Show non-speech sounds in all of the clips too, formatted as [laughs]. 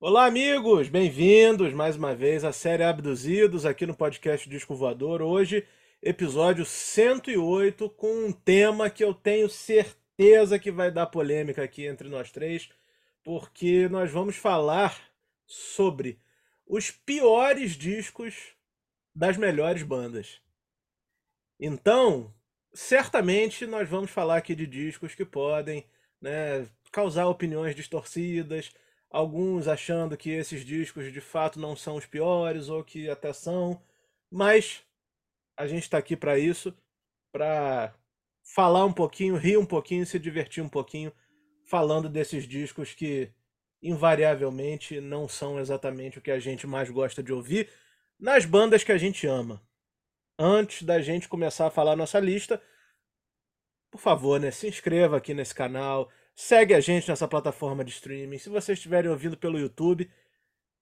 Olá, amigos! Bem-vindos mais uma vez à série Abduzidos aqui no podcast Disco Voador. Hoje, episódio 108, com um tema que eu tenho certeza que vai dar polêmica aqui entre nós três, porque nós vamos falar sobre os piores discos das melhores bandas. Então, certamente nós vamos falar aqui de discos que podem né, causar opiniões distorcidas, alguns achando que esses discos de fato não são os piores ou que até são, mas a gente está aqui para isso, para falar um pouquinho, rir um pouquinho, se divertir um pouquinho, falando desses discos que invariavelmente não são exatamente o que a gente mais gosta de ouvir nas bandas que a gente ama. Antes da gente começar a falar nossa lista, por favor, né, se inscreva aqui nesse canal, segue a gente nessa plataforma de streaming. Se vocês estiverem ouvindo pelo YouTube,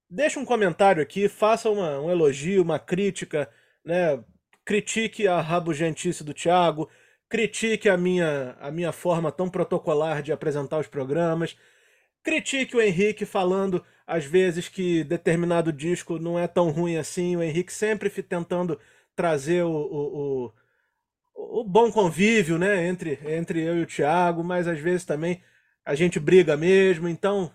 deixe um comentário aqui, faça uma, um elogio, uma crítica, né? Critique a rabugentice do Thiago, critique a minha, a minha forma tão protocolar de apresentar os programas, critique o Henrique falando às vezes que determinado disco não é tão ruim assim, o Henrique sempre tentando trazer o, o, o o bom convívio, né, entre, entre eu e o Thiago, mas às vezes também a gente briga mesmo, então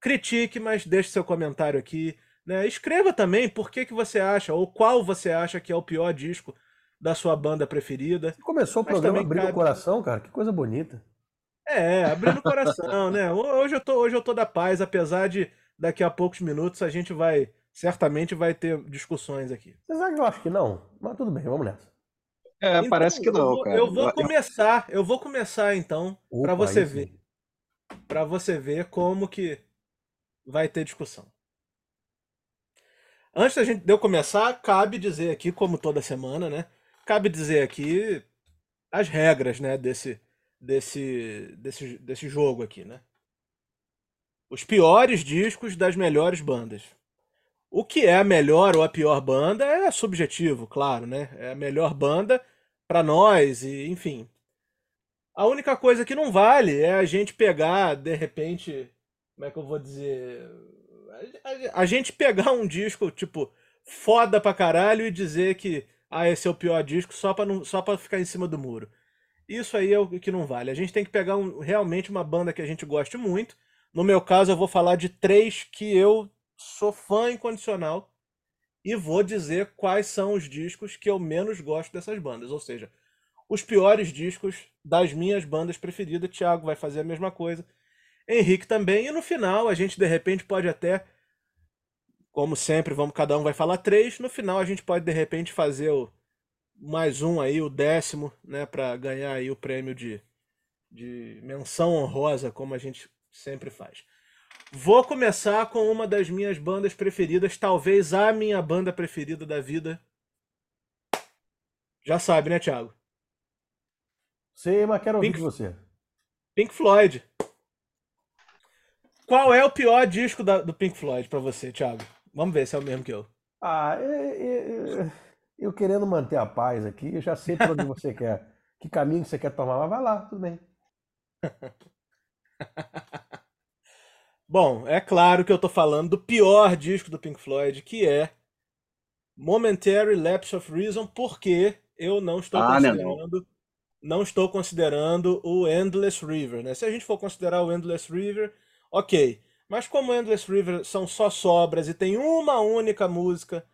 critique, mas deixe seu comentário aqui, né? Escreva também por que, que você acha, ou qual você acha que é o pior disco da sua banda preferida. Você começou o programa abrindo cabe... o coração, cara, que coisa bonita. É, abrindo o coração, né? Hoje eu, tô, hoje eu tô da paz, apesar de daqui a poucos minutos a gente vai, certamente vai ter discussões aqui. Sabe que eu acho que não? Mas tudo bem, vamos nessa. É, então, parece que não, eu vou, cara. Eu vou começar, eu vou começar então, para você ver. Para você ver como que vai ter discussão. Antes da gente de eu começar, cabe dizer aqui, como toda semana, né? Cabe dizer aqui as regras, né, desse desse desse desse jogo aqui, né? Os piores discos das melhores bandas. O que é a melhor ou a pior banda é subjetivo, claro, né? É a melhor banda para nós e, enfim. A única coisa que não vale é a gente pegar, de repente, como é que eu vou dizer, a, gente pegar um disco tipo foda pra caralho e dizer que ah, esse é o pior disco só para não só para ficar em cima do muro. Isso aí é o que não vale. A gente tem que pegar um, realmente uma banda que a gente goste muito. No meu caso, eu vou falar de três que eu sou fã incondicional e vou dizer quais são os discos que eu menos gosto dessas bandas, ou seja, os piores discos das minhas bandas preferidas. Thiago vai fazer a mesma coisa, Henrique também, e no final a gente de repente pode até, como sempre, vamos cada um vai falar três. No final a gente pode de repente fazer o mais um aí, o décimo, né, para ganhar aí o prêmio de, de menção honrosa, como a gente sempre faz. Vou começar com uma das minhas bandas preferidas, talvez a minha banda preferida da vida. Já sabe, né, Thiago? Sei, mas quero ouvir Pink, você. Pink Floyd. Qual é o pior disco da, do Pink Floyd para você, Thiago? Vamos ver se é o mesmo que eu. Ah, eu, é, eu, é, é, eu querendo manter a paz aqui, eu já sei para onde você [laughs] quer, que caminho você quer tomar, mas vai lá, tudo bem. [laughs] Bom, é claro que eu tô falando do pior disco do Pink Floyd, que é Momentary Lapse of Reason, porque eu não estou ah, considerando não. não estou considerando o Endless River, né? Se a gente for considerar o Endless River, OK. Mas como o Endless River são só sobras e tem uma única música,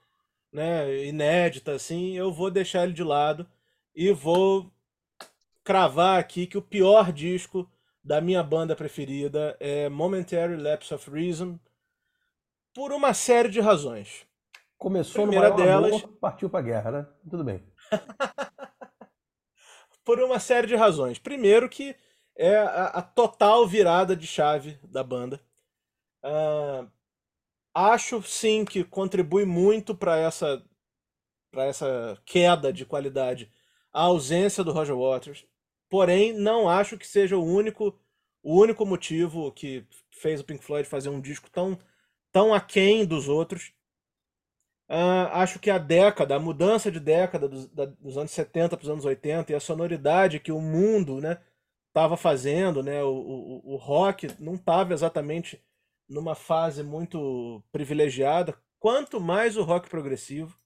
né, inédita assim, eu vou deixar ele de lado e vou cravar aqui que o pior disco da minha banda preferida é Momentary Lapse of Reason, por uma série de razões. Começou Primeira no delas, amor, partiu para guerra, né? Tudo bem. [laughs] por uma série de razões. Primeiro que é a, a total virada de chave da banda. Uh, acho sim que contribui muito para essa para essa queda de qualidade a ausência do Roger Waters. Porém, não acho que seja o único o único motivo que fez o Pink Floyd fazer um disco tão tão aquém dos outros. Uh, acho que a década, a mudança de década dos, da, dos anos 70 para os anos 80 e a sonoridade que o mundo né, estava fazendo, né, o, o, o rock não estava exatamente numa fase muito privilegiada, quanto mais o rock progressivo.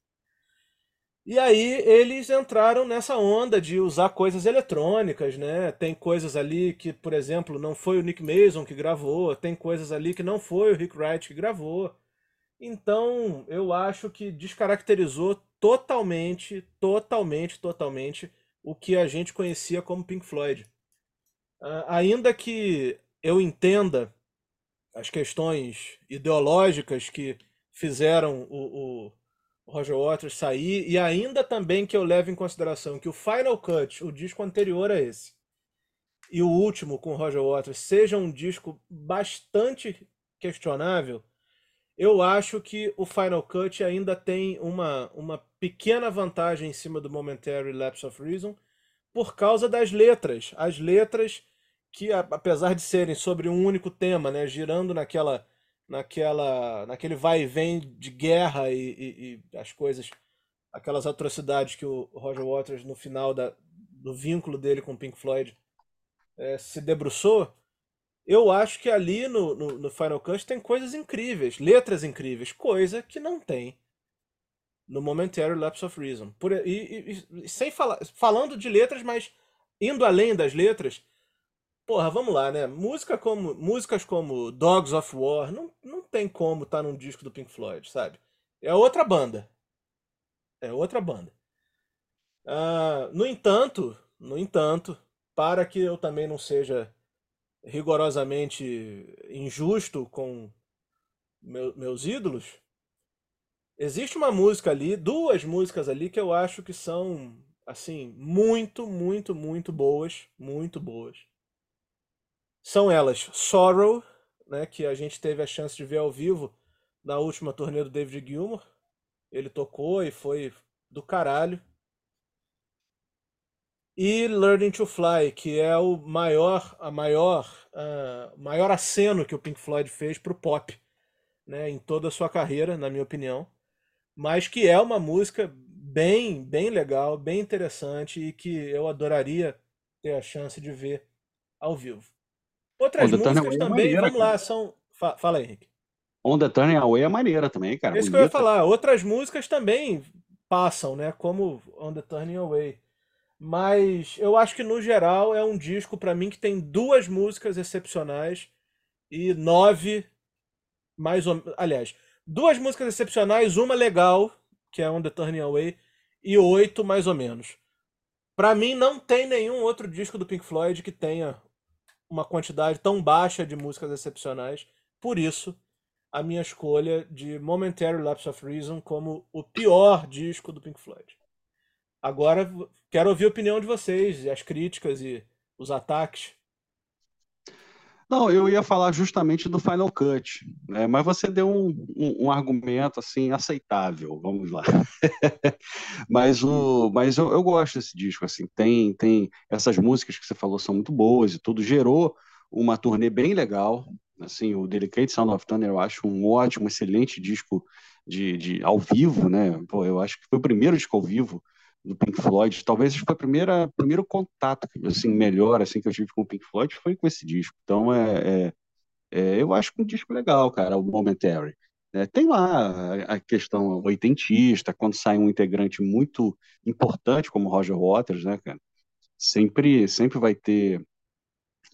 E aí eles entraram nessa onda de usar coisas eletrônicas, né? Tem coisas ali que, por exemplo, não foi o Nick Mason que gravou, tem coisas ali que não foi o Rick Wright que gravou. Então, eu acho que descaracterizou totalmente, totalmente, totalmente o que a gente conhecia como Pink Floyd. Uh, ainda que eu entenda as questões ideológicas que fizeram o, o Roger Waters sair, e ainda também que eu levo em consideração que o Final Cut, o disco anterior a esse, e o último com o Roger Waters, seja um disco bastante questionável, eu acho que o Final Cut ainda tem uma, uma pequena vantagem em cima do Momentary Lapse of Reason por causa das letras. As letras que, apesar de serem sobre um único tema, né, girando naquela naquela, naquele vai e vem de guerra e, e, e, as coisas, aquelas atrocidades que o Roger Waters no final da, do vínculo dele com o Pink Floyd é, se debruçou, eu acho que ali no, no, no, Final Cut tem coisas incríveis, letras incríveis, coisa que não tem no Momentary Lapse of Reason. Por, e, e, sem falar, falando de letras, mas indo além das letras, Porra, vamos lá, né? Música como, músicas como Dogs of War não, não tem como estar tá num disco do Pink Floyd, sabe? É outra banda. É outra banda. Uh, no entanto, no entanto, para que eu também não seja rigorosamente injusto com meu, meus ídolos, existe uma música ali, duas músicas ali que eu acho que são assim muito, muito, muito boas, muito boas. São elas Sorrow, né, que a gente teve a chance de ver ao vivo na última turnê do David Gilmour. Ele tocou e foi do caralho. E Learning to Fly, que é o maior, a maior, uh, maior aceno que o Pink Floyd fez para o pop, né, em toda a sua carreira, na minha opinião. Mas que é uma música bem, bem legal, bem interessante e que eu adoraria ter a chance de ver ao vivo. Outras músicas é também, maneira, vamos lá, são. Fala aí, Henrique. On the Turning Away é maneira também, cara. Isso que eu ia falar. Outras músicas também passam, né? Como On the Turning Away. Mas eu acho que no geral é um disco para mim que tem duas músicas excepcionais e nove mais ou aliás, duas músicas excepcionais, uma legal, que é On the Turning Away, e oito mais ou menos. Para mim não tem nenhum outro disco do Pink Floyd que tenha uma quantidade tão baixa de músicas excepcionais. Por isso, a minha escolha de Momentary Lapse of Reason como o pior disco do Pink Floyd. Agora, quero ouvir a opinião de vocês, as críticas e os ataques. Não, eu ia falar justamente do Final Cut, né? mas você deu um, um, um argumento assim aceitável, vamos lá. [laughs] mas o, mas eu, eu, gosto desse disco, assim, tem, tem essas músicas que você falou são muito boas e tudo gerou uma turnê bem legal. Assim, o Delicate Sound of Thunder eu acho um ótimo, excelente disco de, de ao vivo, né? Pô, eu acho que foi o primeiro disco ao vivo do Pink Floyd. Talvez foi o primeiro, contato assim, melhor assim, que eu tive com o Pink Floyd foi com esse disco. Então, é, é, é eu acho que um disco legal, cara, o Momentary. É, tem lá a questão oitentista, quando sai um integrante muito importante como Roger Waters, né, cara? Sempre, sempre vai ter,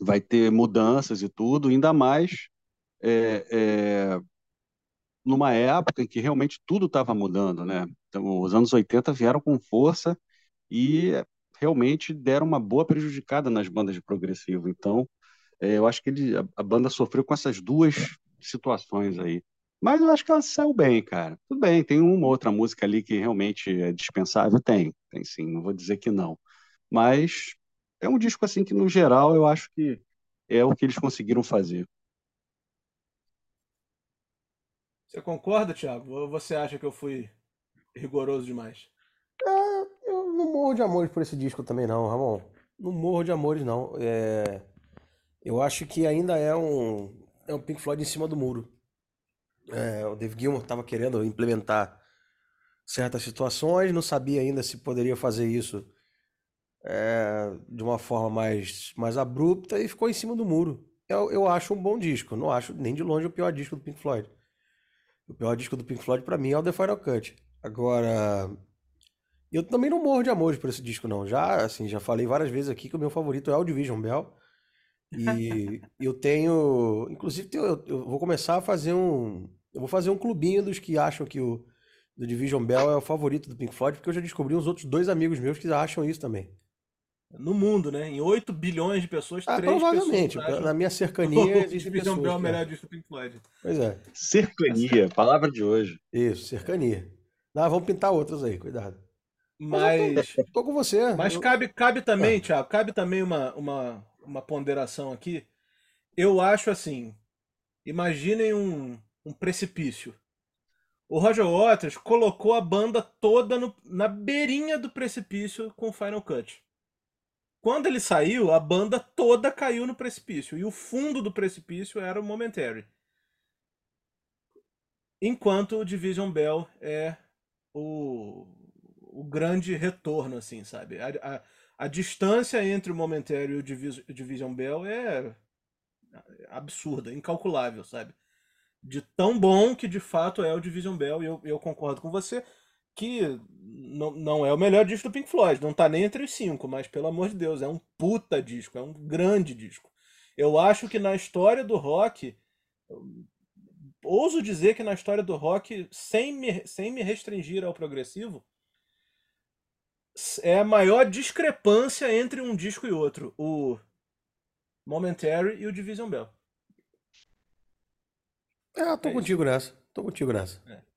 vai ter mudanças e tudo, ainda mais é, é, numa época em que realmente tudo estava mudando, né? Então, os anos 80 vieram com força e realmente deram uma boa prejudicada nas bandas de progressivo. Então, é, eu acho que ele, a, a, banda sofreu com essas duas situações aí. Mas eu acho que ela saiu bem, cara. Tudo bem, tem uma outra música ali que realmente é dispensável? Tem, tem sim, não vou dizer que não. Mas é um disco assim que, no geral, eu acho que é o que eles conseguiram fazer. Você concorda, Thiago? Ou você acha que eu fui rigoroso demais? É, eu não morro de amores por esse disco também, não, Ramon. Não morro de amores, não. É... Eu acho que ainda é um, é um Pink Floyd em cima do muro. É, o Dave Gilmour estava querendo implementar certas situações, não sabia ainda se poderia fazer isso é, de uma forma mais, mais abrupta e ficou em cima do muro. eu, eu acho um bom disco. Não acho nem de longe o pior disco do Pink Floyd. O pior disco do Pink Floyd para mim é o The Final Cut. Agora, eu também não morro de amores por esse disco não. Já, assim, já falei várias vezes aqui que o meu favorito é o Division Bell. E [laughs] eu tenho, inclusive, eu, eu vou começar a fazer um, eu vou fazer um clubinho dos que acham que o do Division Bell é o favorito do Pink Floyd, porque eu já descobri uns outros dois amigos meus que acham isso também. No mundo, né? Em 8 bilhões de pessoas, ah, 3 provavelmente. pessoas Na minha cercania existe Division Bell é o melhor disco do Pink Floyd. Pois é. Cercania, palavra de hoje. Isso, cercania. Não, vamos pintar outros aí, cuidado. Mas. Tô, tô, com você. Mas eu... cabe, cabe também, ah. Thiago, cabe também uma, uma, uma ponderação aqui. Eu acho assim. Imaginem um, um precipício. O Roger Waters colocou a banda toda no, na beirinha do precipício com o Final Cut. Quando ele saiu, a banda toda caiu no precipício. E o fundo do precipício era o Momentary. Enquanto o Division Bell é o, o grande retorno, assim, sabe? A, a, a distância entre o Momentary e o Division Bell é absurda, incalculável, sabe? De tão bom que de fato é o Division Bell, e eu, eu concordo com você que não, não é o melhor disco do Pink Floyd, não tá nem entre os cinco, mas pelo amor de Deus, é um puta disco, é um grande disco. Eu acho que na história do rock, ouso dizer que na história do rock, sem me, sem me restringir ao progressivo, é a maior discrepância entre um disco e outro. O Momentary e o Division Bell. Ah, tô é contigo isso. nessa. Tô contigo nessa. É.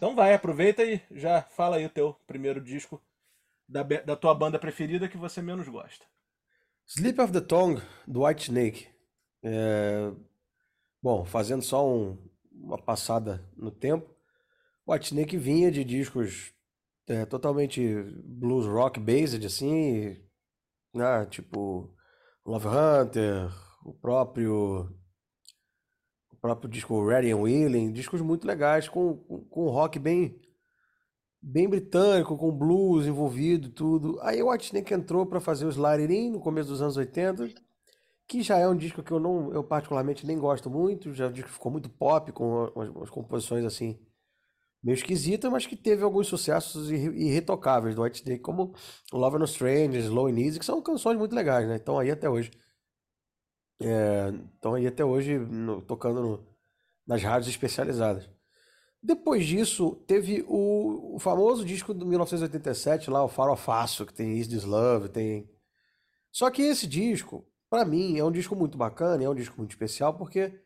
Então vai, aproveita e já fala aí o teu primeiro disco da, da tua banda preferida que você menos gosta. Sleep of the Tongue, do White Snake. É... Bom, fazendo só um, uma passada no tempo, White Snake vinha de discos é, totalmente blues rock based, assim, né? tipo Love Hunter, o próprio próprio disco Ready and Willing, discos muito legais com, com, com rock bem bem britânico, com blues envolvido tudo. Aí o White entrou para fazer o In no começo dos anos 80, que já é um disco que eu não eu particularmente nem gosto muito, já o disco ficou muito pop com as, as composições assim meio esquisitas, mas que teve alguns sucessos irretocáveis do White Snake, como Love No Strangers, Slow and Easy, que são canções muito legais, né? Estão aí até hoje. É, aí até hoje no, tocando no, nas rádios especializadas. Depois disso, teve o, o, famoso disco de 1987, lá, o Farofaço, que tem Is This Love, tem... Só que esse disco, para mim, é um disco muito bacana, é um disco muito especial, porque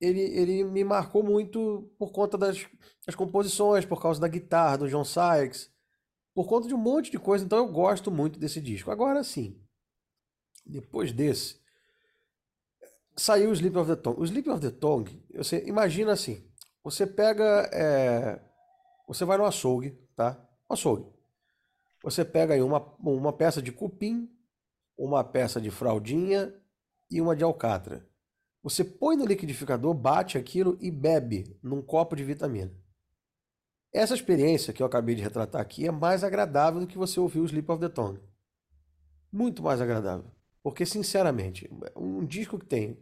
ele, ele me marcou muito por conta das, das composições, por causa da guitarra do John Sykes, por conta de um monte de coisa. Então eu gosto muito desse disco. Agora sim, depois desse, saiu o Sleep of the Tongue. O Sleep of the Tongue, você imagina assim, você pega, é, você vai no açougue, tá? açougue. Você pega aí uma, uma peça de cupim, uma peça de fraldinha e uma de alcatra. Você põe no liquidificador, bate aquilo e bebe num copo de vitamina. Essa experiência que eu acabei de retratar aqui é mais agradável do que você ouvir o Sleep of the Tongue. Muito mais agradável. Porque, sinceramente, um disco que tem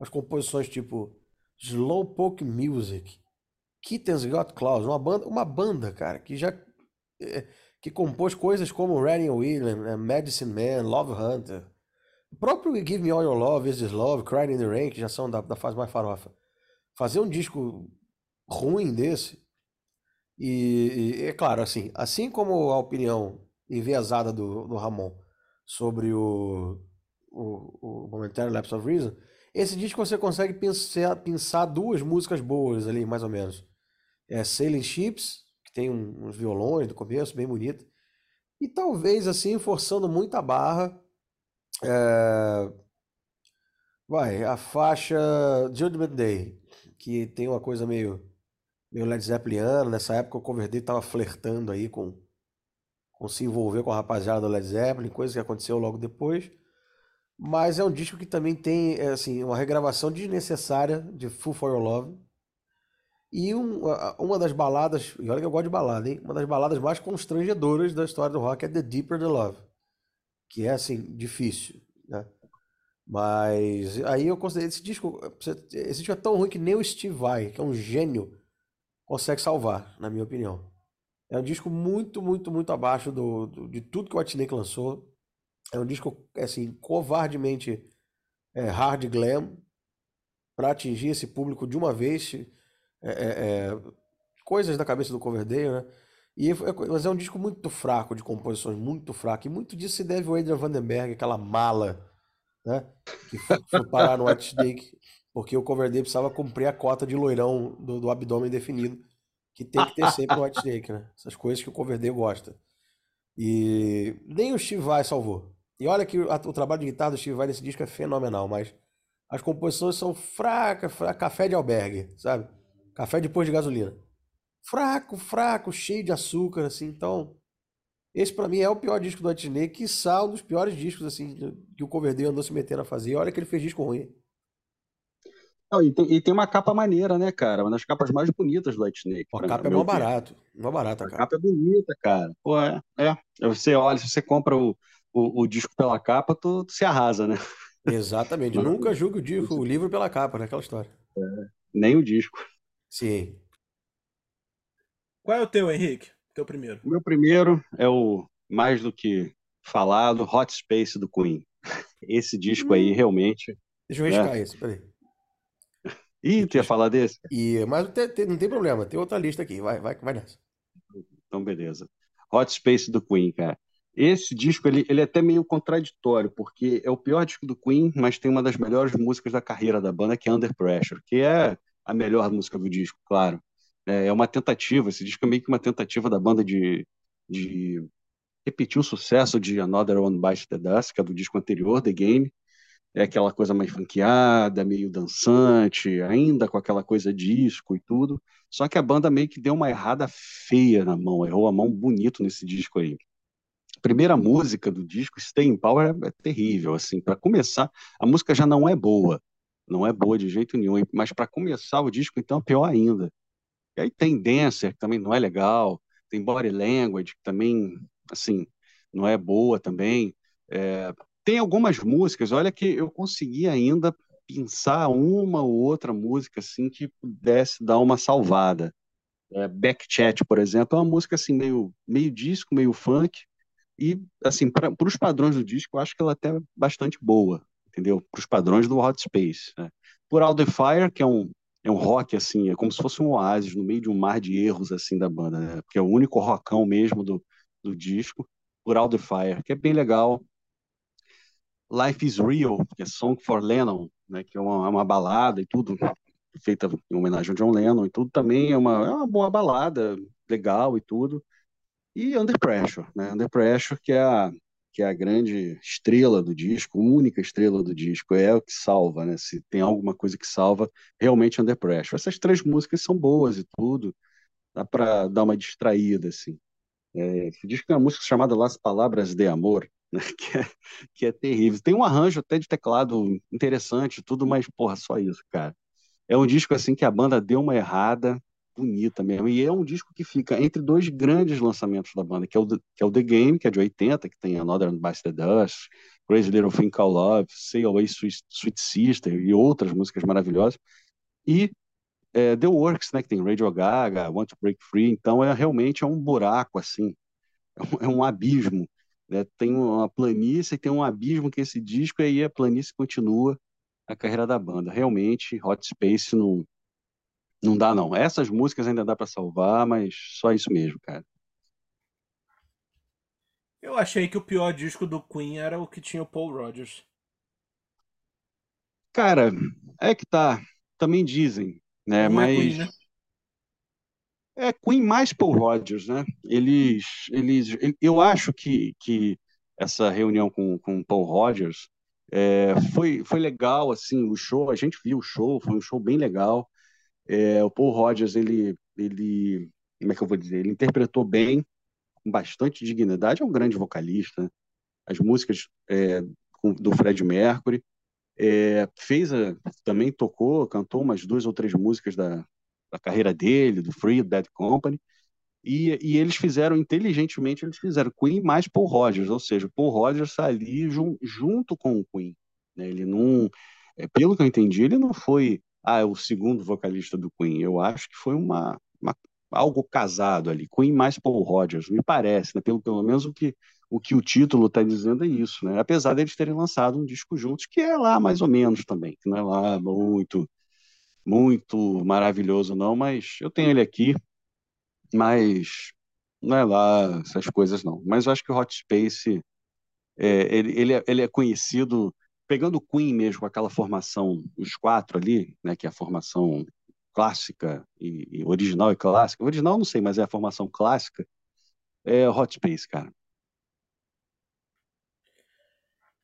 as composições tipo Slowpoke Music, Kittens Got Claws, uma banda, uma banda, cara, que já é, que compôs coisas como Ready Williams, né, Medicine Man, Love Hunter, o próprio Give Me All Your Love, Is This Love, Crying in the Rain, que já são da, da fase mais farofa. Fazer um disco ruim desse, e, e, é claro, assim, assim como a opinião enviesada do, do Ramon sobre o, o, o Momentary Lapse of Reason, esse disco você consegue pensar, pensar duas músicas boas ali, mais ou menos. É Sailing Ships, que tem uns violões do começo, bem bonito. E talvez, assim, forçando muito a barra, é... Vai, a faixa Judgment Day, que tem uma coisa meio, meio Led Zeppeliana. Nessa época o Coverdale estava flertando aí com, com se envolver com a rapaziada do Led Zeppelin, coisa que aconteceu logo depois. Mas é um disco que também tem é, assim, uma regravação desnecessária de Full for Your Love. E um, uma das baladas, e olha que eu gosto de balada, hein? Uma das baladas mais constrangedoras da história do rock é The Deeper the Love que é assim, difícil. Né? Mas aí eu considerei esse disco, esse disco é tão ruim que nem o Steve Vai, que é um gênio, consegue salvar, na minha opinião. É um disco muito, muito, muito abaixo do, do de tudo que o Snake lançou. É um disco, assim, covardemente é, hard glam para atingir esse público de uma vez. É, é, é, coisas da cabeça do Coverdale, né? E, é, mas é um disco muito fraco, de composições muito fraco. E muito disso se deve ao Adrian Vandenberg, aquela mala, né? Que foi, foi parar no White porque o Coverdale precisava cumprir a cota de loirão do, do abdômen definido, que tem que ter sempre no White Snake, né? Essas coisas que o Coverdale gosta. E nem o Steve Vai salvou. E olha que o trabalho de guitarra do Steve Vai nesse disco é fenomenal, mas as composições são fracas, fraca, café de albergue, sabe? Café depois de gasolina. Fraco, fraco, cheio de açúcar, assim. Então, esse para mim é o pior disco do Whitney, que são um dos piores discos, assim, que o Coverdale andou se metendo a fazer. Olha que ele fez disco ruim. Não, e, tem, e, tem, uma capa maneira, né, cara? Uma das capas mais bonitas do White Snake. A capa é mó barato. Mó barato a, a capa. é bonita, cara. Pô, é, é. Você olha, se você compra o, o, o disco pela capa, tu, tu, se arrasa, né? Exatamente. [laughs] Nunca julgue o, disco, o livro pela capa, né? Aquela história. É, nem o disco. Sim. Qual é o teu, Henrique? Teu primeiro? O meu primeiro é o mais do que falado Hot Space do Queen. [laughs] Esse disco aí, hum. realmente. Deixa eu riscar né? esse, peraí. Ih, tu ia falar desse? E, mas tem, tem, não tem problema, tem outra lista aqui, vai, vai, vai nessa. Então, beleza. Hot Space do Queen, cara. Esse disco ele, ele é até meio contraditório, porque é o pior disco do Queen, mas tem uma das melhores músicas da carreira da banda, que é Under Pressure, que é a melhor música do disco, claro. É, é uma tentativa, esse disco é meio que uma tentativa da banda de, de repetir o sucesso de Another One Bites the Dust, que é do disco anterior, The Game. É aquela coisa mais funkeada, meio dançante, ainda com aquela coisa disco e tudo. Só que a banda meio que deu uma errada feia na mão, errou a mão bonito nesse disco aí primeira música do disco, Stay in Power, é, é terrível. Assim, para começar, a música já não é boa, não é boa de jeito nenhum. Mas para começar o disco, então, é pior ainda. E aí tem Dancer, que também não é legal, tem Body Language, que também, assim, não é boa também. É, tem algumas músicas, olha que eu consegui ainda pensar uma ou outra música assim que pudesse dar uma salvada. É, Backchat, por exemplo, é uma música assim meio meio disco, meio funk, e, assim, para os padrões do disco, eu acho que ela é até bastante boa, entendeu? Para os padrões do Hot Space. Né? Por All the Fire, que é um, é um rock, assim, é como se fosse um oásis no meio de um mar de erros, assim, da banda, né? Porque é o único rockão mesmo do, do disco. Por All the Fire, que é bem legal. Life is Real, que é Song for Lennon, né? Que é uma, uma balada e tudo, feita em homenagem ao John Lennon e tudo, também é uma, é uma boa balada, legal e tudo. E Under Pressure, né? Under Pressure, que é a, que é a grande estrela do disco, única estrela do disco, é o que salva, né? Se tem alguma coisa que salva, realmente Under Pressure. Essas três músicas são boas e tudo, dá para dar uma distraída, assim. É, esse disco tem uma música chamada Las Palavras de Amor, né? [laughs] que, é, que é terrível. Tem um arranjo até de teclado interessante, tudo, mas, porra, só isso, cara. É um disco, assim, que a banda deu uma errada, bonita mesmo. E é um disco que fica entre dois grandes lançamentos da banda, que é o, que é o The Game, que é de 80, que tem Another Bites the Dust, Crazy Little Thing Called Love, Say Away Sweet, Sweet Sister e outras músicas maravilhosas. E é, The Works, né, que tem Radio Gaga, Want to Break Free. Então é realmente é um buraco assim, é um, é um abismo. Né? Tem uma planície e tem um abismo que esse disco e aí a planície continua a carreira da banda. Realmente, Hot Space não não dá, não. Essas músicas ainda dá para salvar, mas só isso mesmo, cara. Eu achei que o pior disco do Queen era o que tinha o Paul Rogers. Cara, é que tá. Também dizem, né? Não mas. É Queen, né? É Queen mais Paul Rogers, né? Eles, eles, eu acho que, que essa reunião com, com Paul Rogers é, foi, foi legal, assim, o show, a gente viu o show, foi um show bem legal. É, o Paul Rogers, ele, ele, como é que eu vou dizer, ele interpretou bem, com bastante dignidade, é um grande vocalista. As músicas é, do Fred Mercury, é, fez a, também tocou, cantou umas duas ou três músicas da, da carreira dele, do Free Bad Company, e, e, eles fizeram, inteligentemente, eles fizeram Queen mais Paul Rogers, ou seja, Paul Rogers está ali jun, junto com o Queen. Né? Ele não, é, pelo que eu entendi, ele não foi ah, é o segundo vocalista do Queen. Eu acho que foi uma, uma algo casado ali. Queen mais Paul Rogers, me parece, né? pelo, pelo menos o que o, que o título está dizendo é isso, né? apesar deles terem lançado um disco juntos, que é lá mais ou menos também, que não é lá muito, muito maravilhoso não, mas eu tenho ele aqui, mas não é lá essas coisas não. Mas eu acho que o Hot Space, é, ele, ele, é, ele é conhecido, pegando o Queen mesmo, aquela formação, os quatro ali, né, que é a formação clássica e, e, original e clássica. Original não sei, mas é a formação clássica. É Hot Space, cara.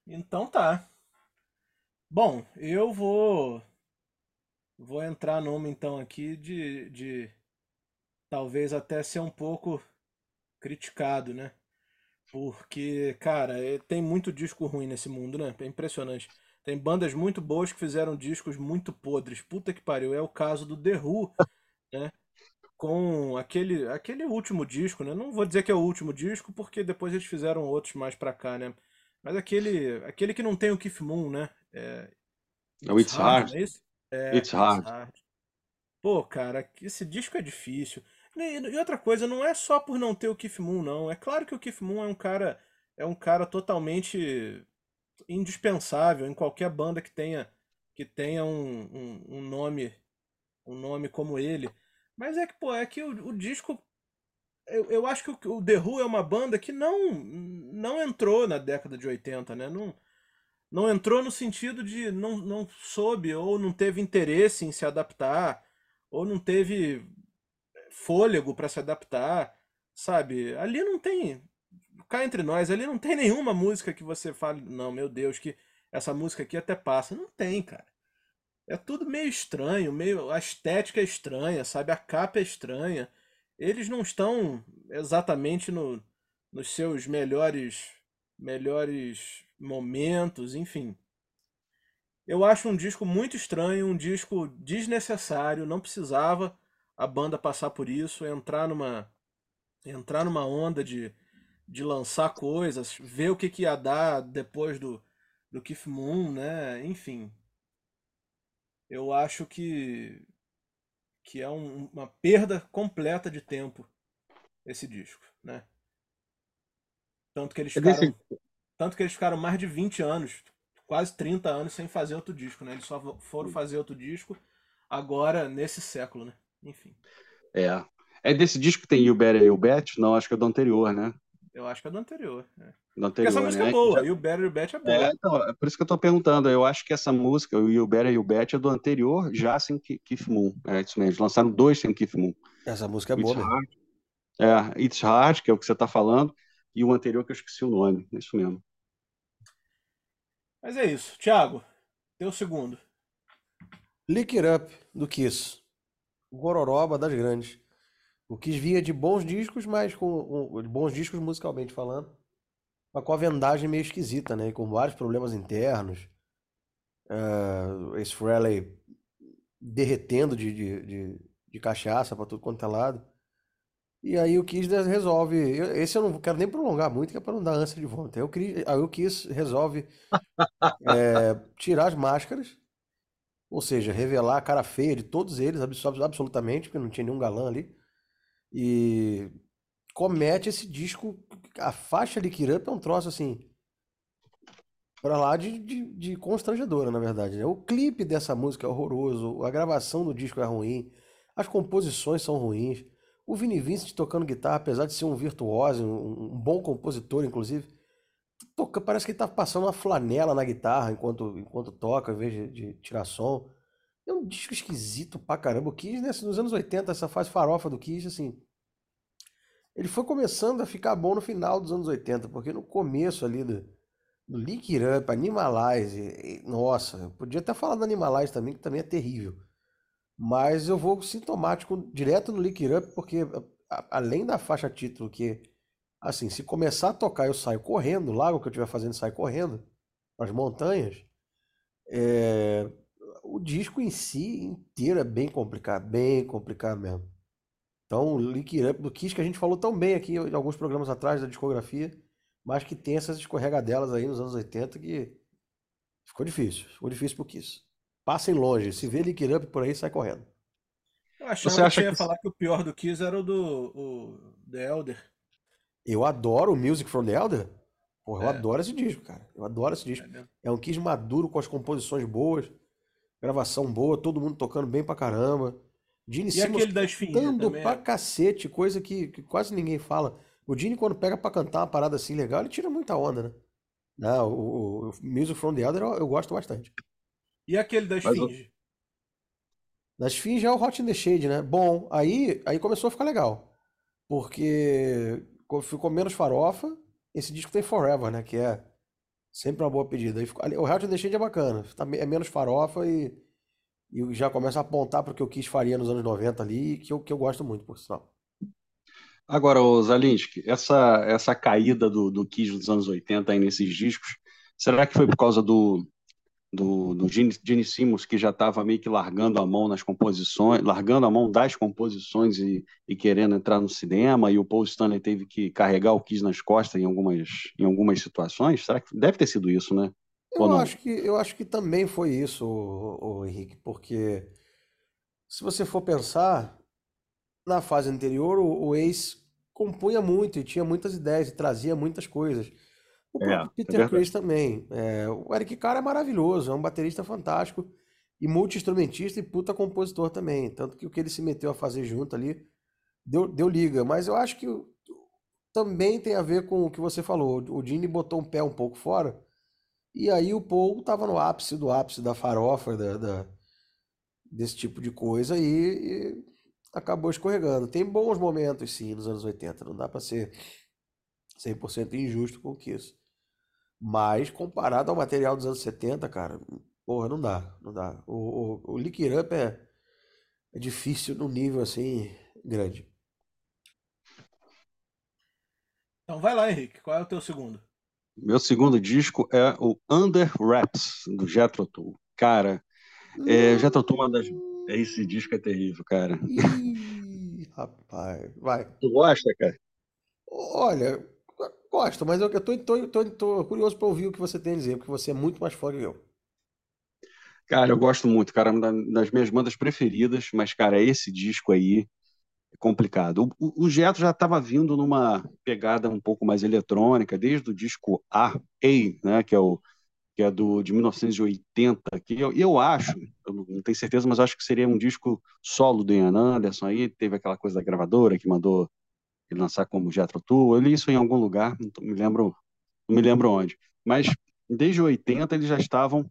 Então tá. Bom, eu vou vou entrar numa então aqui de, de talvez até ser um pouco criticado, né? Porque, cara, é, tem muito disco ruim nesse mundo, né? É impressionante. Tem bandas muito boas que fizeram discos muito podres. Puta que pariu. É o caso do The Who, né? Com aquele, aquele último disco, né? Não vou dizer que é o último disco, porque depois eles fizeram outros mais pra cá, né? Mas aquele, aquele que não tem o Keith Moon, né? É, é o It's Hard. Hard. É, é, It's hard. hard. Pô, cara, esse disco é difícil. E outra coisa, não é só por não ter o Keith Moon, não. É claro que o Keith Moon é um cara, é um cara totalmente indispensável em qualquer banda que tenha que tenha um, um, um nome um nome como ele. Mas é que, pô, é que o, o disco eu, eu acho que o, o The Who é uma banda que não, não entrou na década de 80, né? Não, não entrou no sentido de não, não soube ou não teve interesse em se adaptar, ou não teve fôlego para se adaptar, sabe? Ali não tem. Cá entre nós, ali não tem [laughs] nenhuma música que você fale, não, meu Deus, que essa música aqui até passa. Não tem, cara. É tudo meio estranho, meio. A estética é estranha, sabe? A capa é estranha eles não estão exatamente no, nos seus melhores melhores momentos, enfim. Eu acho um disco muito estranho, um disco desnecessário, não precisava a banda passar por isso, entrar numa entrar numa onda de, de lançar coisas, ver o que, que ia dar depois do, do Keith Moon, né? Enfim. Eu acho que que é um, uma perda completa de tempo esse disco, né? Tanto que eles ficaram, tanto que eles ficaram mais de 20 anos, quase 30 anos sem fazer outro disco, né? Eles só foram fazer outro disco agora nesse século, né? Enfim. É. É desse disco que tem You Better You Bet? Não, acho que é do anterior, né? Eu acho que é do anterior. É. Do anterior Porque essa música né? é boa, e o Better You Bet é boa. É, então, é por isso que eu tô perguntando. Eu acho que essa música, o You Better You Bet, é do anterior, já sem Keith Moon. É isso mesmo. Eles lançaram dois sem Keith Moon. Essa música é boa, It's Hard. É, It's Hard, que é o que você tá falando, e o anterior que eu esqueci o nome. É isso mesmo. Mas é isso. Thiago, teu segundo. Lick It Up, do Kiss. Gororoba das grandes. O Kiss vinha de bons discos, mas com, com bons discos musicalmente falando, mas com a vendagem meio esquisita, né? Com vários problemas internos. Uh, esse Frehley derretendo de, de, de, de cachaça para tudo quanto é lado. E aí o Kiss resolve. Esse eu não quero nem prolongar muito, que é para não dar ânsia de volta. Aí o Kiss, aí o Kiss resolve [laughs] é, tirar as máscaras, ou seja, revelar a cara feia de todos eles, absolutamente, porque não tinha nenhum galã ali e comete esse disco. A faixa de Kirup é um troço assim. Pra lá de, de, de constrangedora, na verdade. Né? O clipe dessa música é horroroso, a gravação do disco é ruim, as composições são ruins. O Vini Vincent tocando guitarra, apesar de ser um virtuoso, um, um bom compositor, inclusive, toca, parece que ele tá passando uma flanela na guitarra enquanto, enquanto toca, em vez de, de tirar som. É um disco esquisito pra caramba. O Kiss, né, nos anos 80, essa fase farofa do Kiss, assim. Ele foi começando a ficar bom no final dos anos 80, porque no começo ali do, do Lick Up, Animalize, e, nossa, eu podia até falar do Animalize também, que também é terrível. Mas eu vou sintomático direto no Lick Up, porque além da faixa título, que, assim, se começar a tocar eu saio correndo, lá o que eu estiver fazendo sai correndo, as montanhas, é, o disco em si inteiro é bem complicado, bem complicado mesmo. Então, o Link Up do Kiss que a gente falou tão bem aqui em alguns programas atrás da discografia, mas que tem essas escorregadelas aí nos anos 80 que Ficou difícil, ficou difícil pro Kiss. Passem longe, se vê Lick Up por aí, sai correndo. Eu achava Você acha que ia que... falar que o pior do Kiss era o do o The Elder. Eu adoro o Music from the Elder. Porra, eu é. adoro esse disco, cara. Eu adoro esse disco. É, é um Kiss maduro, com as composições boas, gravação boa, todo mundo tocando bem pra caramba. Gene e Simmons aquele da cantando pra é. cacete, coisa que, que, quase ninguém fala. O Gene, quando pega pra cantar uma parada assim legal, ele tira muita onda, né? Não, o, o Music from the Elder eu, eu gosto bastante. E aquele da Esfinge? Da Esfinge é o Hot in the Shade, né? Bom, aí, aí começou a ficar legal. Porque ficou menos farofa. Esse disco tem Forever, né? Que é sempre uma boa pedida. o Hot in the Shade é bacana. Tá é menos farofa e, e já começa a apontar para o que eu quis faria nos anos 90 ali, que eu, que eu gosto muito, por sinal. Agora, Zalinski, essa, essa caída do, do Kiss dos anos 80 aí nesses discos, será que foi por causa do, do, do Gene, Gene Simmons, que já estava meio que largando a mão nas composições, largando a mão das composições e, e, querendo entrar no cinema, e o Paul Stanley teve que carregar o Kiss nas costas em algumas, em algumas situações? Será que deve ter sido isso, né? Eu acho, que, eu acho que também foi isso, o, o Henrique, porque se você for pensar, na fase anterior, o, o Ace compunha muito e tinha muitas ideias e trazia muitas coisas. O é, próprio é Peter é Chris também. É, o Eric Carr é maravilhoso, é um baterista fantástico e multi-instrumentista e puta compositor também. Tanto que o que ele se meteu a fazer junto ali deu, deu liga. Mas eu acho que também tem a ver com o que você falou. O Gene botou um pé um pouco fora e aí o Paul estava no ápice do ápice da farofa, da, da desse tipo de coisa e, e acabou escorregando. Tem bons momentos, sim, nos anos 80. Não dá para ser 100% injusto com isso. Mas comparado ao material dos anos 70, cara, porra, não dá, não dá. O, o, o Lick It Up é, é difícil num nível assim grande. Então vai lá, Henrique, qual é o teu segundo? Meu segundo disco é o Under Wraps, do Jethro Tull. Cara, é, Jethro Tull é uma das... Esse disco é terrível, cara. Ih, rapaz, vai. Tu gosta, cara? Olha, Gosto, mas eu, eu tô, tô, tô, tô curioso para ouvir o que você tem a dizer, porque você é muito mais fora que eu. Cara, eu gosto muito, cara, uma das minhas bandas preferidas, mas, cara, esse disco aí é complicado. O, o, já estava vindo numa pegada um pouco mais eletrônica, desde o disco A, A, né, que é o que é do de 1980, que eu, eu acho, eu não tenho certeza, mas acho que seria um disco solo do Ian Anderson aí, teve aquela coisa da gravadora que mandou lançar como Jethro Tull. Eu li isso em algum lugar, não me lembro, não me lembro onde. Mas desde 80 eles já estavam,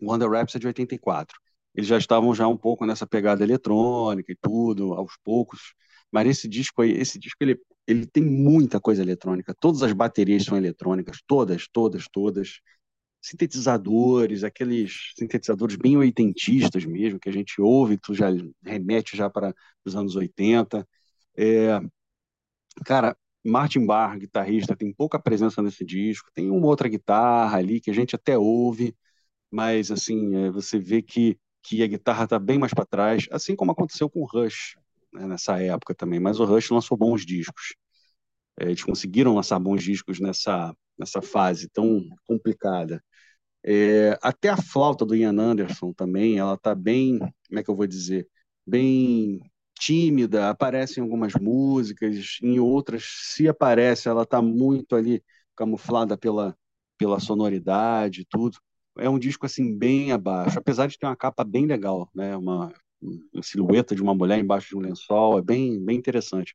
o Wonder é de 84. Eles já estavam já um pouco nessa pegada eletrônica e tudo, aos poucos. Mas esse disco aí, esse disco ele, ele tem muita coisa eletrônica. Todas as baterias são eletrônicas, todas, todas, todas. Sintetizadores, aqueles sintetizadores bem oitentistas mesmo, que a gente ouve, tu já remete já para os anos 80. É, Cara, Martin Barr, guitarrista, tem pouca presença nesse disco, tem uma outra guitarra ali que a gente até ouve, mas assim, é, você vê que, que a guitarra está bem mais para trás, assim como aconteceu com o Rush né, nessa época também, mas o Rush lançou bons discos. É, eles conseguiram lançar bons discos nessa, nessa fase tão complicada. É, até a flauta do Ian Anderson também, ela está bem, como é que eu vou dizer, bem tímida, aparece em algumas músicas, em outras, se aparece, ela está muito ali camuflada pela, pela sonoridade e tudo. É um disco assim bem abaixo, apesar de ter uma capa bem legal, né? Uma, uma silhueta de uma mulher embaixo de um lençol, é bem, bem interessante.